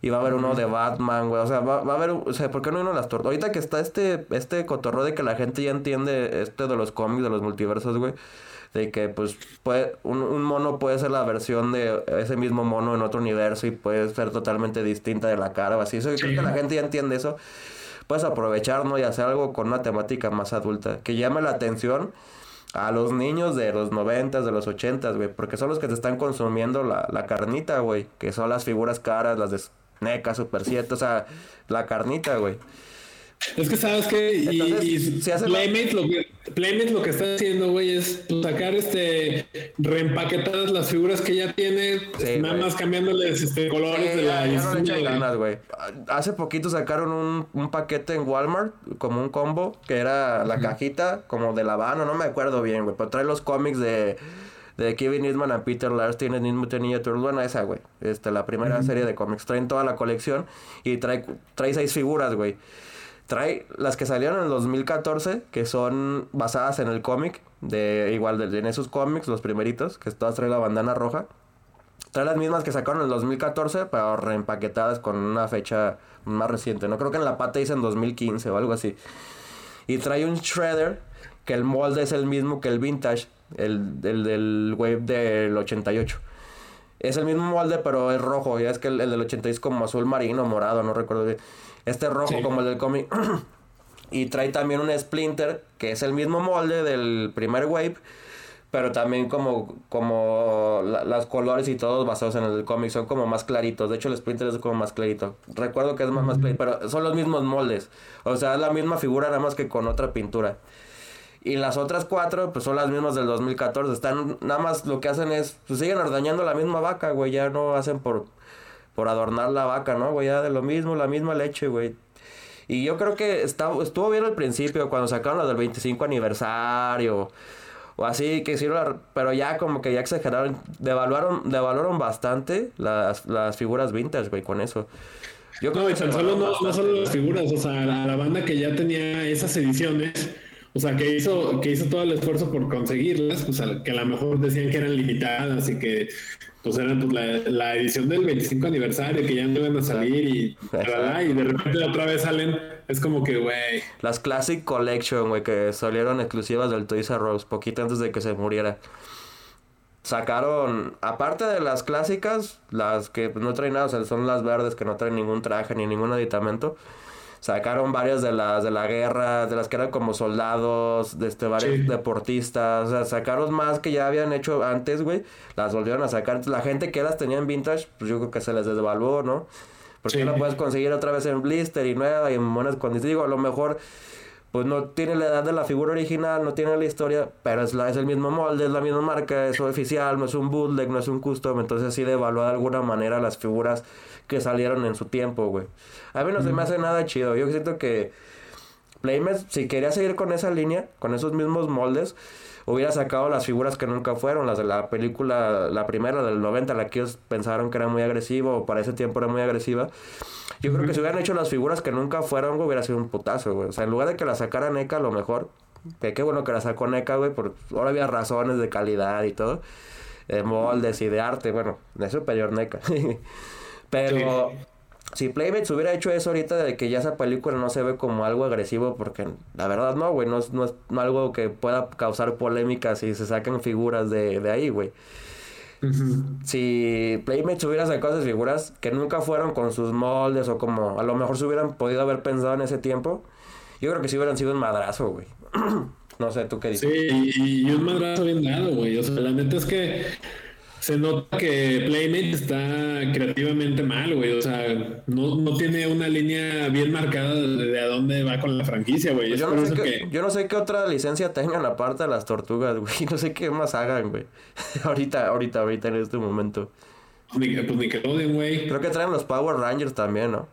Y va a haber uno de Batman, güey. O sea, va, va a haber, o sea, ¿por qué no hay uno de las tortugas? Ahorita que está este, este cotorro de que la gente ya entiende este de los cómics, de los multiversos, güey. De que, pues, puede, un, un mono puede ser la versión de ese mismo mono en otro universo y puede ser totalmente distinta de la cara o así. Eso, yo creo que la gente ya entiende eso puedes aprovechar, ¿no? Y hacer algo con una temática más adulta, que llame la atención a los niños de los noventas, de los ochentas, güey, porque son los que te están consumiendo la, la carnita, güey, que son las figuras caras, las de NECA, Super 7, o sea, la carnita, güey. Es que sabes que. Y, y Playmates, lo que, Playmates lo que está haciendo, güey, es sacar este. reempaquetadas las figuras que ya tiene, Sí, nada más cambiándoles este, colores Sí, de la ya, ya no le echan insignia, güey. ganas, güey. Hace poquito sacaron un, un paquete en Walmart, como un combo, que era la cajita como de la Habana, no me acuerdo bien, güey. Pero trae los cómics de, de Kevin Eastman y Peter Lars, tiene New Mutant Ninja Turtles, esa, güey. Este, la primera serie de cómics. Traen toda la colección y trae, trae seis figuras, güey. Trae las que salieron en el 2014, que son basadas en el cómic, de igual de, en esos cómics, los primeritos, que todas traen la bandana roja. Trae las mismas que sacaron en el 2014, pero reempaquetadas con una fecha más reciente. No creo que en la pata dice en 2015 o algo así. Y trae un Shredder, que el molde es el mismo que el Vintage, el, el del wave del 88. Es el mismo molde, pero es rojo. Ya es que el, el del 80 es como azul marino, morado, no recuerdo bien. Este es rojo Sí. como el del cómic. [clears throat] y trae también un Splinter, que es el mismo molde del primer wave. Pero también como, como la- las colores y todos basados en el cómic son como más claritos. De hecho, el Splinter es como más clarito. Recuerdo que es más, más clarito, pero son los mismos moldes. O sea, es la misma figura nada más que con otra pintura. Y las otras cuatro, pues son las mismas del 2014. Están, nada más lo que hacen es, pues siguen ordeñando la misma vaca, güey. Ya no hacen por, por adornar la vaca, ¿no? Güey, ya de lo mismo, la misma leche, güey. Y yo creo que está, estuvo bien al principio, cuando sacaron lo del 25 aniversario. o así que sí, pero ya como que ya exageraron, devaluaron, devaluaron bastante las, las figuras vintage, güey, con eso. Yo no, y tan solo no, no, solo las figuras, o sea, la, la, banda que ya tenía esas ediciones, o sea, que hizo, que hizo todo el esfuerzo por conseguirlas, pues que a lo mejor decían que eran limitadas y que pues eran pues, la, la, edición del 25 aniversario, que ya no iban a salir y, y de repente otra vez salen, es como que, güey. Las Classic Collection, güey, que salieron exclusivas del Toys R Us, poquito antes de que se muriera sacaron, aparte de las clásicas, las que no traen nada, o sea, son las verdes que no traen ningún traje ni ningún aditamento. Sacaron varias de las de la guerra, de las que eran como soldados, de este, varios deportistas. O sea, sacaron más que ya habían hecho antes, güey. Las volvieron a sacar. La gente que las tenía en vintage, pues yo creo que se les desvaluó, ¿no? Porque sí. la puedes conseguir otra vez en blister y nueva y en buenas condiciones. Digo, a lo mejor pues no tiene la edad de la figura original, no tiene la historia, pero es, la, es el mismo molde, es la misma marca, es oficial, no es un bootleg, no es un custom, entonces sí devalúa de alguna manera las figuras que salieron en su tiempo, güey. A mí no se me hace nada chido, yo siento que Playmates, si quería seguir con esa línea, con esos mismos moldes, hubiera sacado las figuras que nunca fueron, las de la película, la primera del 90, la que ellos pensaron que era muy agresiva o para ese tiempo era muy agresiva. Yo creo que si hubieran hecho las figuras que nunca fueron, güey, hubiera sido un putazo, güey. O sea, en lugar de que la sacara NECA, a lo mejor, que qué bueno que la sacó NECA, güey, por ahora había razones de calidad y todo, de moldes y de arte, bueno, de superior NECA. [laughs] Pero si Playmates hubiera hecho eso ahorita de que ya esa película no se ve como algo agresivo, porque la verdad no, güey, no es, no es algo que pueda causar polémicas si se sacan figuras de, de ahí, güey. Si Playmates hubiera sacado esas figuras que nunca fueron con sus moldes o como a lo mejor se hubieran podido haber pensado en ese tiempo, yo creo que sí hubieran sido un madrazo, güey. [clears throat] no sé, ¿tú qué dices? Sí, y, y un madrazo bien dado, güey. O sea, la neta es que se nota que Playmate está creativamente mal, güey. O sea, no, no tiene una línea bien marcada de, a dónde va con la franquicia, güey. Pues yo, no sé qué, yo no sé qué otra licencia tengan aparte de las tortugas, güey. [laughs] No sé qué más hagan, güey. [laughs] ahorita, ahorita, ahorita en este momento. Pues Nickelodeon, güey. Creo que traen los Power Rangers también, ¿no?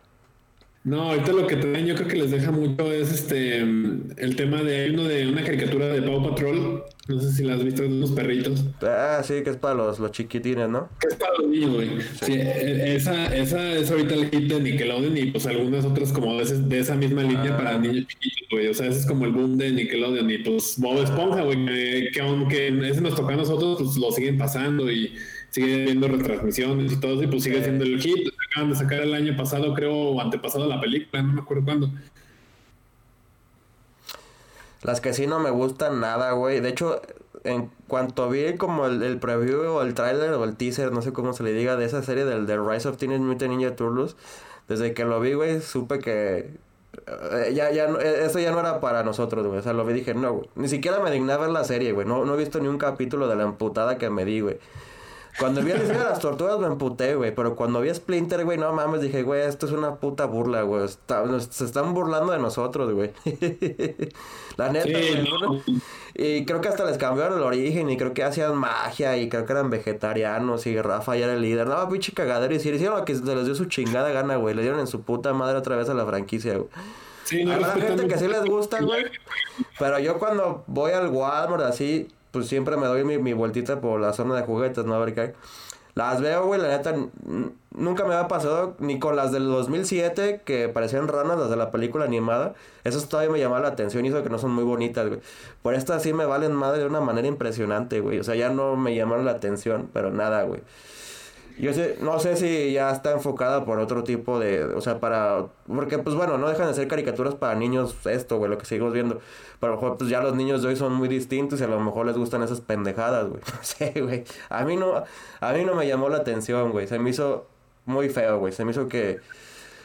No, ahorita lo que traen yo creo que les deja mucho es este el tema de uno de una caricatura de Paw Patrol. No sé si la has visto de unos perritos. Ah, sí, que es para los, los chiquitines, ¿no? Que es para los niños, güey. Sí. E, esa, esa es ahorita el hit de Nickelodeon y pues algunas otras como de, ese, de esa misma línea ah. para niños chiquitos, güey. O sea, ese es como el boom de Nickelodeon y pues Bob Esponja, güey, que, que aunque ese nos toca a nosotros, pues lo siguen pasando y sigue viendo retransmisiones y todo y pues sigue siendo el hit. De sacar el año pasado, creo, o antepasado la película, no me acuerdo cuándo. Las que sí no me gustan nada, güey. De hecho, en cuanto vi como el, el, preview o el trailer o el teaser, no sé cómo se le diga, de esa serie del The Rise of Teenage Mutant Ninja Turtles, desde que lo vi, güey, supe que eh, ya, ya, eh, eso ya no era para nosotros, güey. O sea, lo vi y dije, no, güey. Ni siquiera me dignaba ver la serie, güey. No, no he visto ni un capítulo de la emputada que me di, güey. Cuando vi el de las tortugas me emputé, güey. Pero cuando vi a Splinter, güey, no mames, dije, güey, esto es una puta burla, güey. se están burlando de nosotros, güey. [laughs] La neta, güey. Y creo que hasta les cambiaron el origen y creo que hacían magia y creo que eran vegetarianos y Rafa ya era el líder. No, pinche cagadero. Y si hicieron lo que se les dio su chingada gana, güey. Le dieron en su puta madre otra vez a la franquicia, güey. Sí, no Habrá gente que sí les gusta, güey. Pero yo cuando voy al Walmart así pues siempre me doy mi, mi vueltita por la zona de juguetes, ¿no? A ver qué hay. Las veo, güey, la neta, nunca me había pasado ni con las del 2007 que parecían ranas, las de la película animada. Eso todavía me llamaba la atención y que no son muy bonitas, güey. Por estas sí me valen madre de una manera impresionante, güey. O sea, ya no me llamaron la atención, pero nada, güey. Yo sé, no sé si ya está enfocada por otro tipo de, o sea, para, porque pues bueno, no dejan de ser caricaturas para niños esto, güey, lo que seguimos viendo. Pero a lo mejor pues ya los niños de hoy son muy distintos y a lo mejor les gustan esas pendejadas, güey. [laughs] No sé, güey. A mí no, a mí no me llamó la atención, güey. Se me hizo muy feo, güey. Se me hizo que,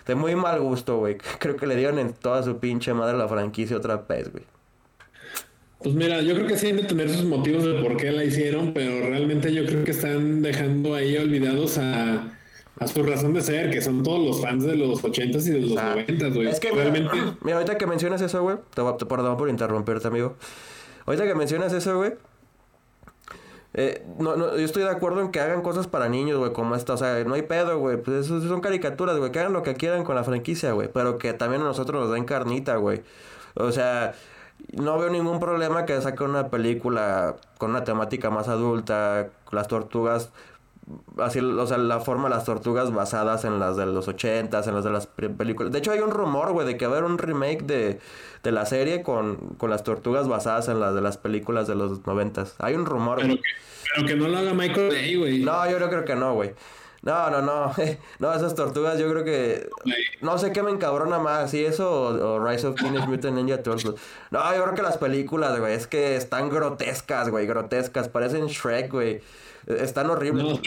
de muy mal gusto, güey. [laughs] Creo que le dieron en toda su pinche madre la franquicia otra vez, güey. Pues mira, yo creo que sí han de tener sus motivos de por qué la hicieron, pero realmente yo creo que están dejando ahí olvidados a, a su razón de ser, que son todos los fans de los 80s y de los 90s, güey. Es que realmente... Mira, ahorita que mencionas eso, güey, te a, perdón por interrumpirte, amigo. Ahorita que mencionas eso, güey, eh, no, no, yo estoy de acuerdo en que hagan cosas para niños, güey, como esta. O sea, no hay pedo, güey. Pues eso son caricaturas, güey. Que hagan lo que quieran con la franquicia, güey. Pero que también a nosotros nos den carnita, güey. O sea, No veo ningún problema que saque una película con una temática más adulta, las tortugas así, o sea, la forma de las tortugas basadas en las de los ochentas, en las de las películas. De hecho, hay un rumor, güey, de que va a haber un remake de, de la serie con, con las tortugas basadas en las de las películas de los noventas. Hay un rumor, Pero que, pero que no lo haga Michael Bay, güey. No, yo creo que no, güey. No, no, no. [laughs] no, esas tortugas yo creo que... No sé qué me encabrona más, si eso o, o Rise of Teenage Mutant Ninja Turtles. No, yo creo que las películas, güey, es que están grotescas, güey, grotescas. Parecen Shrek, güey. Están horribles. No,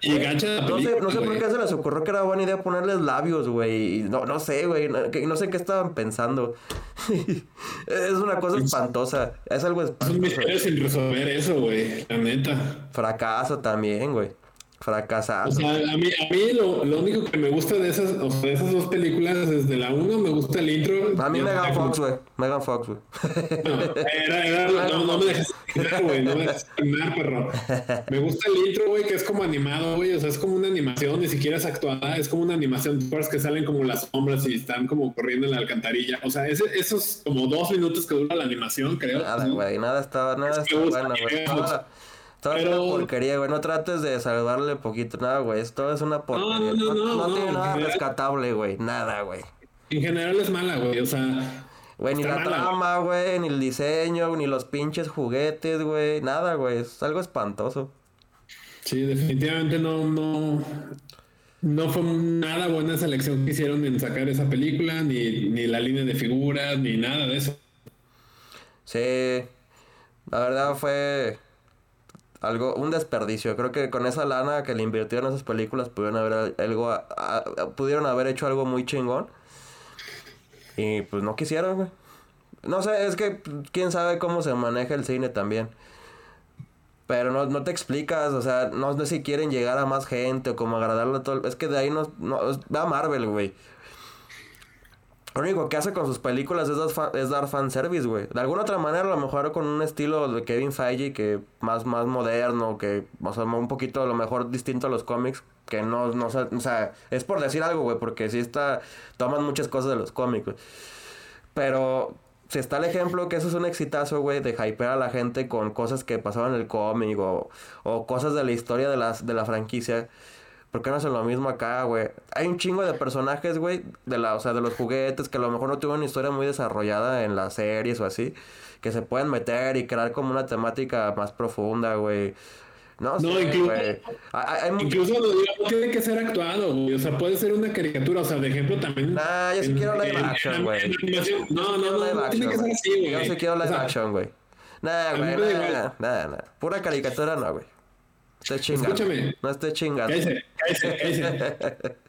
y sé, no sé por qué se les ocurrió que era buena idea ponerles labios, güey. No, no sé, güey. No, sé qué estaban pensando. [laughs] es una cosa espantosa. Es algo Es un espantoso. misterio sin resolver eso, güey. La neta. Fracaso también, güey. O Fracasado. sea, a mí, a mí lo, lo único que me gusta de esas, o sea, de esas dos películas, desde la uno me gusta el intro. A mí Megan Fox, güey. Megan Fox, güey. No, era, era, no, no me dejes terminar, güey. No me dejes terminar, perro. Me gusta el intro, güey, que es como animado, güey. O sea, es como una animación, ni siquiera es actuada. Es como una animación. ¿Te acuerdas que salen como las sombras y están como corriendo en la alcantarilla? O sea, ese, esos como dos minutos que dura la animación, creo. Nada, ¿no? güey. Nada estaba, nada Es estaba bueno, Toda, toda es Pero- una porquería, güey. No trates de salvarle poquito. Nada, güey. Esto es una porquería. no, no, no, tiene no, nada en general- rescatable, güey. Nada, güey. En general es mala, güey. O sea, Güey, ni la mala, trama, güey, ni el diseño, ni los pinches juguetes, güey. Nada, güey. Es algo espantoso. sí, definitivamente no, no, no fue nada buena selección que hicieron en sacar esa película, ni, ni la línea de figuras, ni nada de eso. Sí. La verdad fue algo, un desperdicio. Creo que con esa lana que le invirtieron a esas películas pudieron haber algo, a- pudieron haber hecho algo muy chingón. Y pues no quisieron, güey. No sé, es que quién sabe cómo se maneja el cine también. Pero no, no te explicas, o sea, no sé si quieren llegar a más gente o como agradarle a todo. Es que de ahí no, no es- ve a Marvel, güey. Lo único que hace con sus películas es dar, es dar fanservice, güey. De alguna otra manera, a lo mejor con un estilo de Kevin Feige que más, más moderno, que, o sea, un poquito a lo mejor distinto a los cómics, que no, no, sé, o sea, es por decir algo, güey, porque sí está, toman muchas cosas de los cómics, güey. Pero si está el ejemplo que eso es un exitazo, güey, de hypear a la gente con cosas que pasaban en el cómic o, o cosas de la historia de, las, de la franquicia. ¿Por qué no hacen lo mismo acá, güey? Hay un chingo de personajes, güey, de la, o sea, de los juguetes que a lo mejor no tuvieron una historia muy desarrollada en las series o así, que se pueden meter y crear como una temática más profunda, güey. No, No, sé, incluso-. Hay, hay mucho- Incluso digo, no tiene que ser actuado, güey. O sea, puede ser una caricatura. O sea, de ejemplo también. Nah, yo sí quiero live action, güey. No, no, no, tiene action, que ser así, güey. Yo sí quiero O live sea, action, güey. Nah, mí güey, me da nah, igual. nah, nah. Pura caricatura no, güey. Esté chingando. Escúchame. No esté chingando. Cállese, cállese, cállese. [laughs]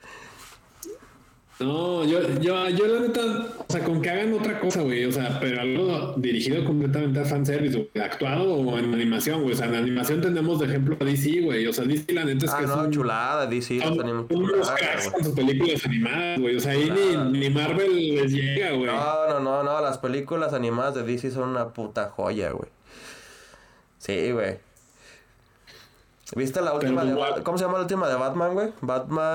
No, yo, yo, yo la neta, o sea, con que hagan otra cosa, güey, o sea, pero algo dirigido completamente a fanservice, güey, actuado o en animación, güey, o sea, en animación tenemos de ejemplo a DC, güey, o sea, DC la neta es Ah, que no, son, chulada, DC, son los animes unos cracks con sus películas animadas, güey, o sea, ahí ni, ni Marvel les llega, güey. No, no, no, no, las películas animadas de DC son una puta joya, güey. Sí, güey. ¿Viste la última de igual- Bat- ¿Cómo se llama la última de Batman, güey? Batman.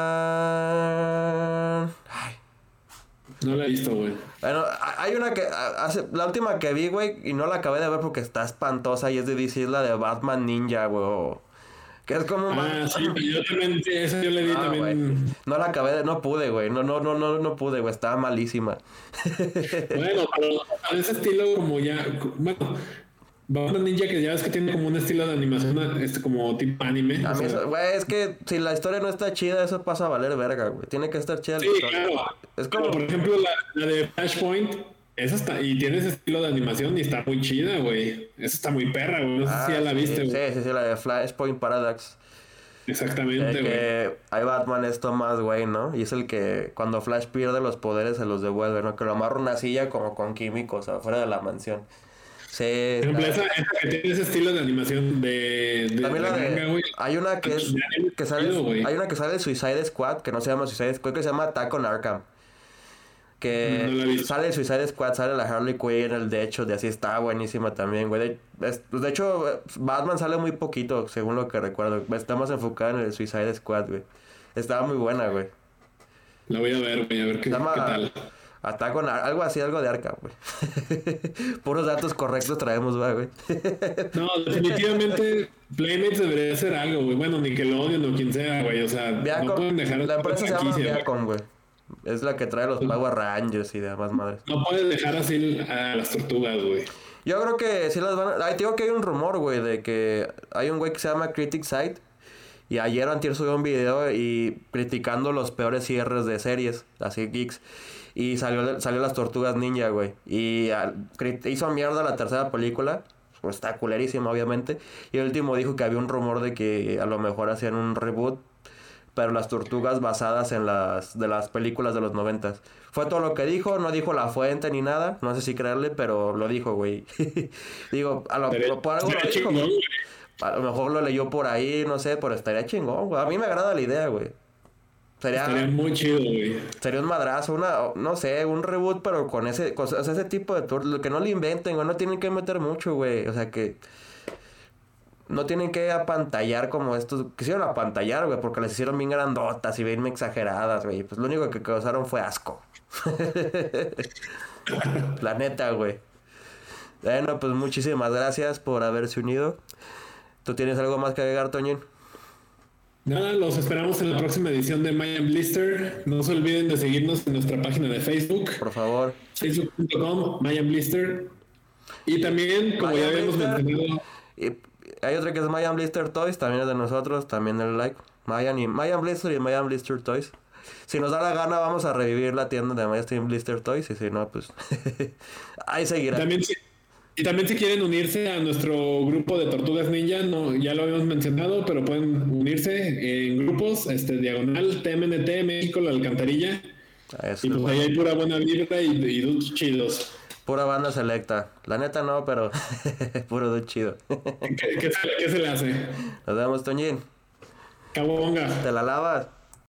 Ay. No la he visto, güey. Bueno, a- hay una que a- hace la última que vi, güey, y no la acabé de ver porque está espantosa y es de DC, es la de Batman Ninja, güey. Que es como Ah, sí, yo también, esa yo le di Ah, también. No la acabé de, no pude, güey. No, no, no, no, no pude, güey. Estaba malísima. Bueno, pero de ese estilo como ya, bueno, Batman Ninja que ya ves que tiene como un estilo de animación este como tipo anime. A mí eso- güey, es que si la historia no está chida, eso pasa a valer verga, güey. Tiene que estar chida la sí, claro. Es Pero, como. por ejemplo, la, la de Flashpoint, esa está, y tiene ese estilo de animación y está muy chida, güey. Esa está muy perra, güey. No sé Ah, si ya la sí, viste, güey. Sí, sí, sí, la de Flashpoint Paradox. Exactamente, güey. que hay Batman es Thomas Wayne, ¿no? Y es el que cuando Flash pierde los poderes se los devuelve, ¿no? Que lo amarra una silla como con químicos afuera de la mansión. Sí. Por ejemplo, esa, esa que tiene ese estilo de animación de, de, También la de de, manga, hay una que es que sale hay una que sale de Suicide Squad que no se llama Suicide Squad que se llama Attack on Arkham. Que No sale Suicide Squad sale la Harley Quinn el de hecho de así está buenísima también güey. De, es- pues, de hecho Batman sale muy poquito según lo que recuerdo. Está más enfocada en el Suicide Squad güey. Estaba muy buena güey. La voy a ver, güey, a ver qué, se llama qué tal. Hasta con algo así, algo de arca, güey. [laughs] Puros datos correctos traemos, güey. [laughs] No, definitivamente Playmates debería hacer algo, güey. Bueno, Nickelodeon o quien sea, güey. O sea, no pueden dejar la empresa se llama. Viacom, güey. Es la que trae los Power Rangers y demás madres. No puedes dejar así a las tortugas, güey. Yo creo que sí las van a... Ay, te digo que hay un rumor, güey, de que hay un güey que se llama Critic Site. Y ayer antier subió un video y criticando los peores cierres de series, así geeks. Y salió, salió las tortugas ninja, güey. Y al- hizo mierda la tercera película. Pues está culerísima, obviamente. Y el último dijo que había un rumor de que a lo mejor hacían un reboot. Pero las tortugas basadas en las de las películas de los noventas. Fue todo lo que dijo, no dijo la fuente ni nada. No sé si creerle, pero lo dijo, güey. [laughs] Digo, a lo, Estaría- por algo lo estaría dijo. güey. A lo mejor lo leyó por ahí, no sé, pero estaría chingón, güey. A mí me agrada la idea, güey. Sería, Estaría muy chido, güey. sería un madrazo, una, no sé, un reboot, pero con ese, con- o sea, ese tipo de tour, lo que no le inventen, güey, no tienen que meter mucho, güey. O sea que no tienen que apantallar como estos, quisieron apantallar, güey, porque les hicieron bien grandotas y bien exageradas, güey. Pues lo único que causaron fue asco. [laughs] La neta, güey. Bueno, pues muchísimas gracias por haberse unido. ¿Tú tienes algo más que agregar, Toñín? Nada, los esperamos en la próxima edición de Mayan Blister. No se olviden de seguirnos en nuestra página de Facebook, Por favor. facebook.com, Mayan Blister. Y también, como ya habíamos mencionado, hay otra que es Mayan Blister Toys, también es de nosotros, también el like. Mayan, y, Mayan Blister y Mayan Blister Toys. Si nos da la gana, vamos a revivir la tienda de Mayan Blister Toys. Y si no, pues. [laughs] ahí seguirá. también y también si quieren unirse a nuestro grupo de Tortugas Ninja, no, ya lo habíamos mencionado, pero pueden unirse en grupos, este diagonal TMNT México La Alcantarilla. Eso Y es pues ahí hay pura buena vibra y, y dudes chidos. Pura banda selecta. La neta no, pero [laughs] puro dude chido. ¿Qué, qué se, qué se le hace? Nos vemos, Toñín. Cabonga. Te la lavas.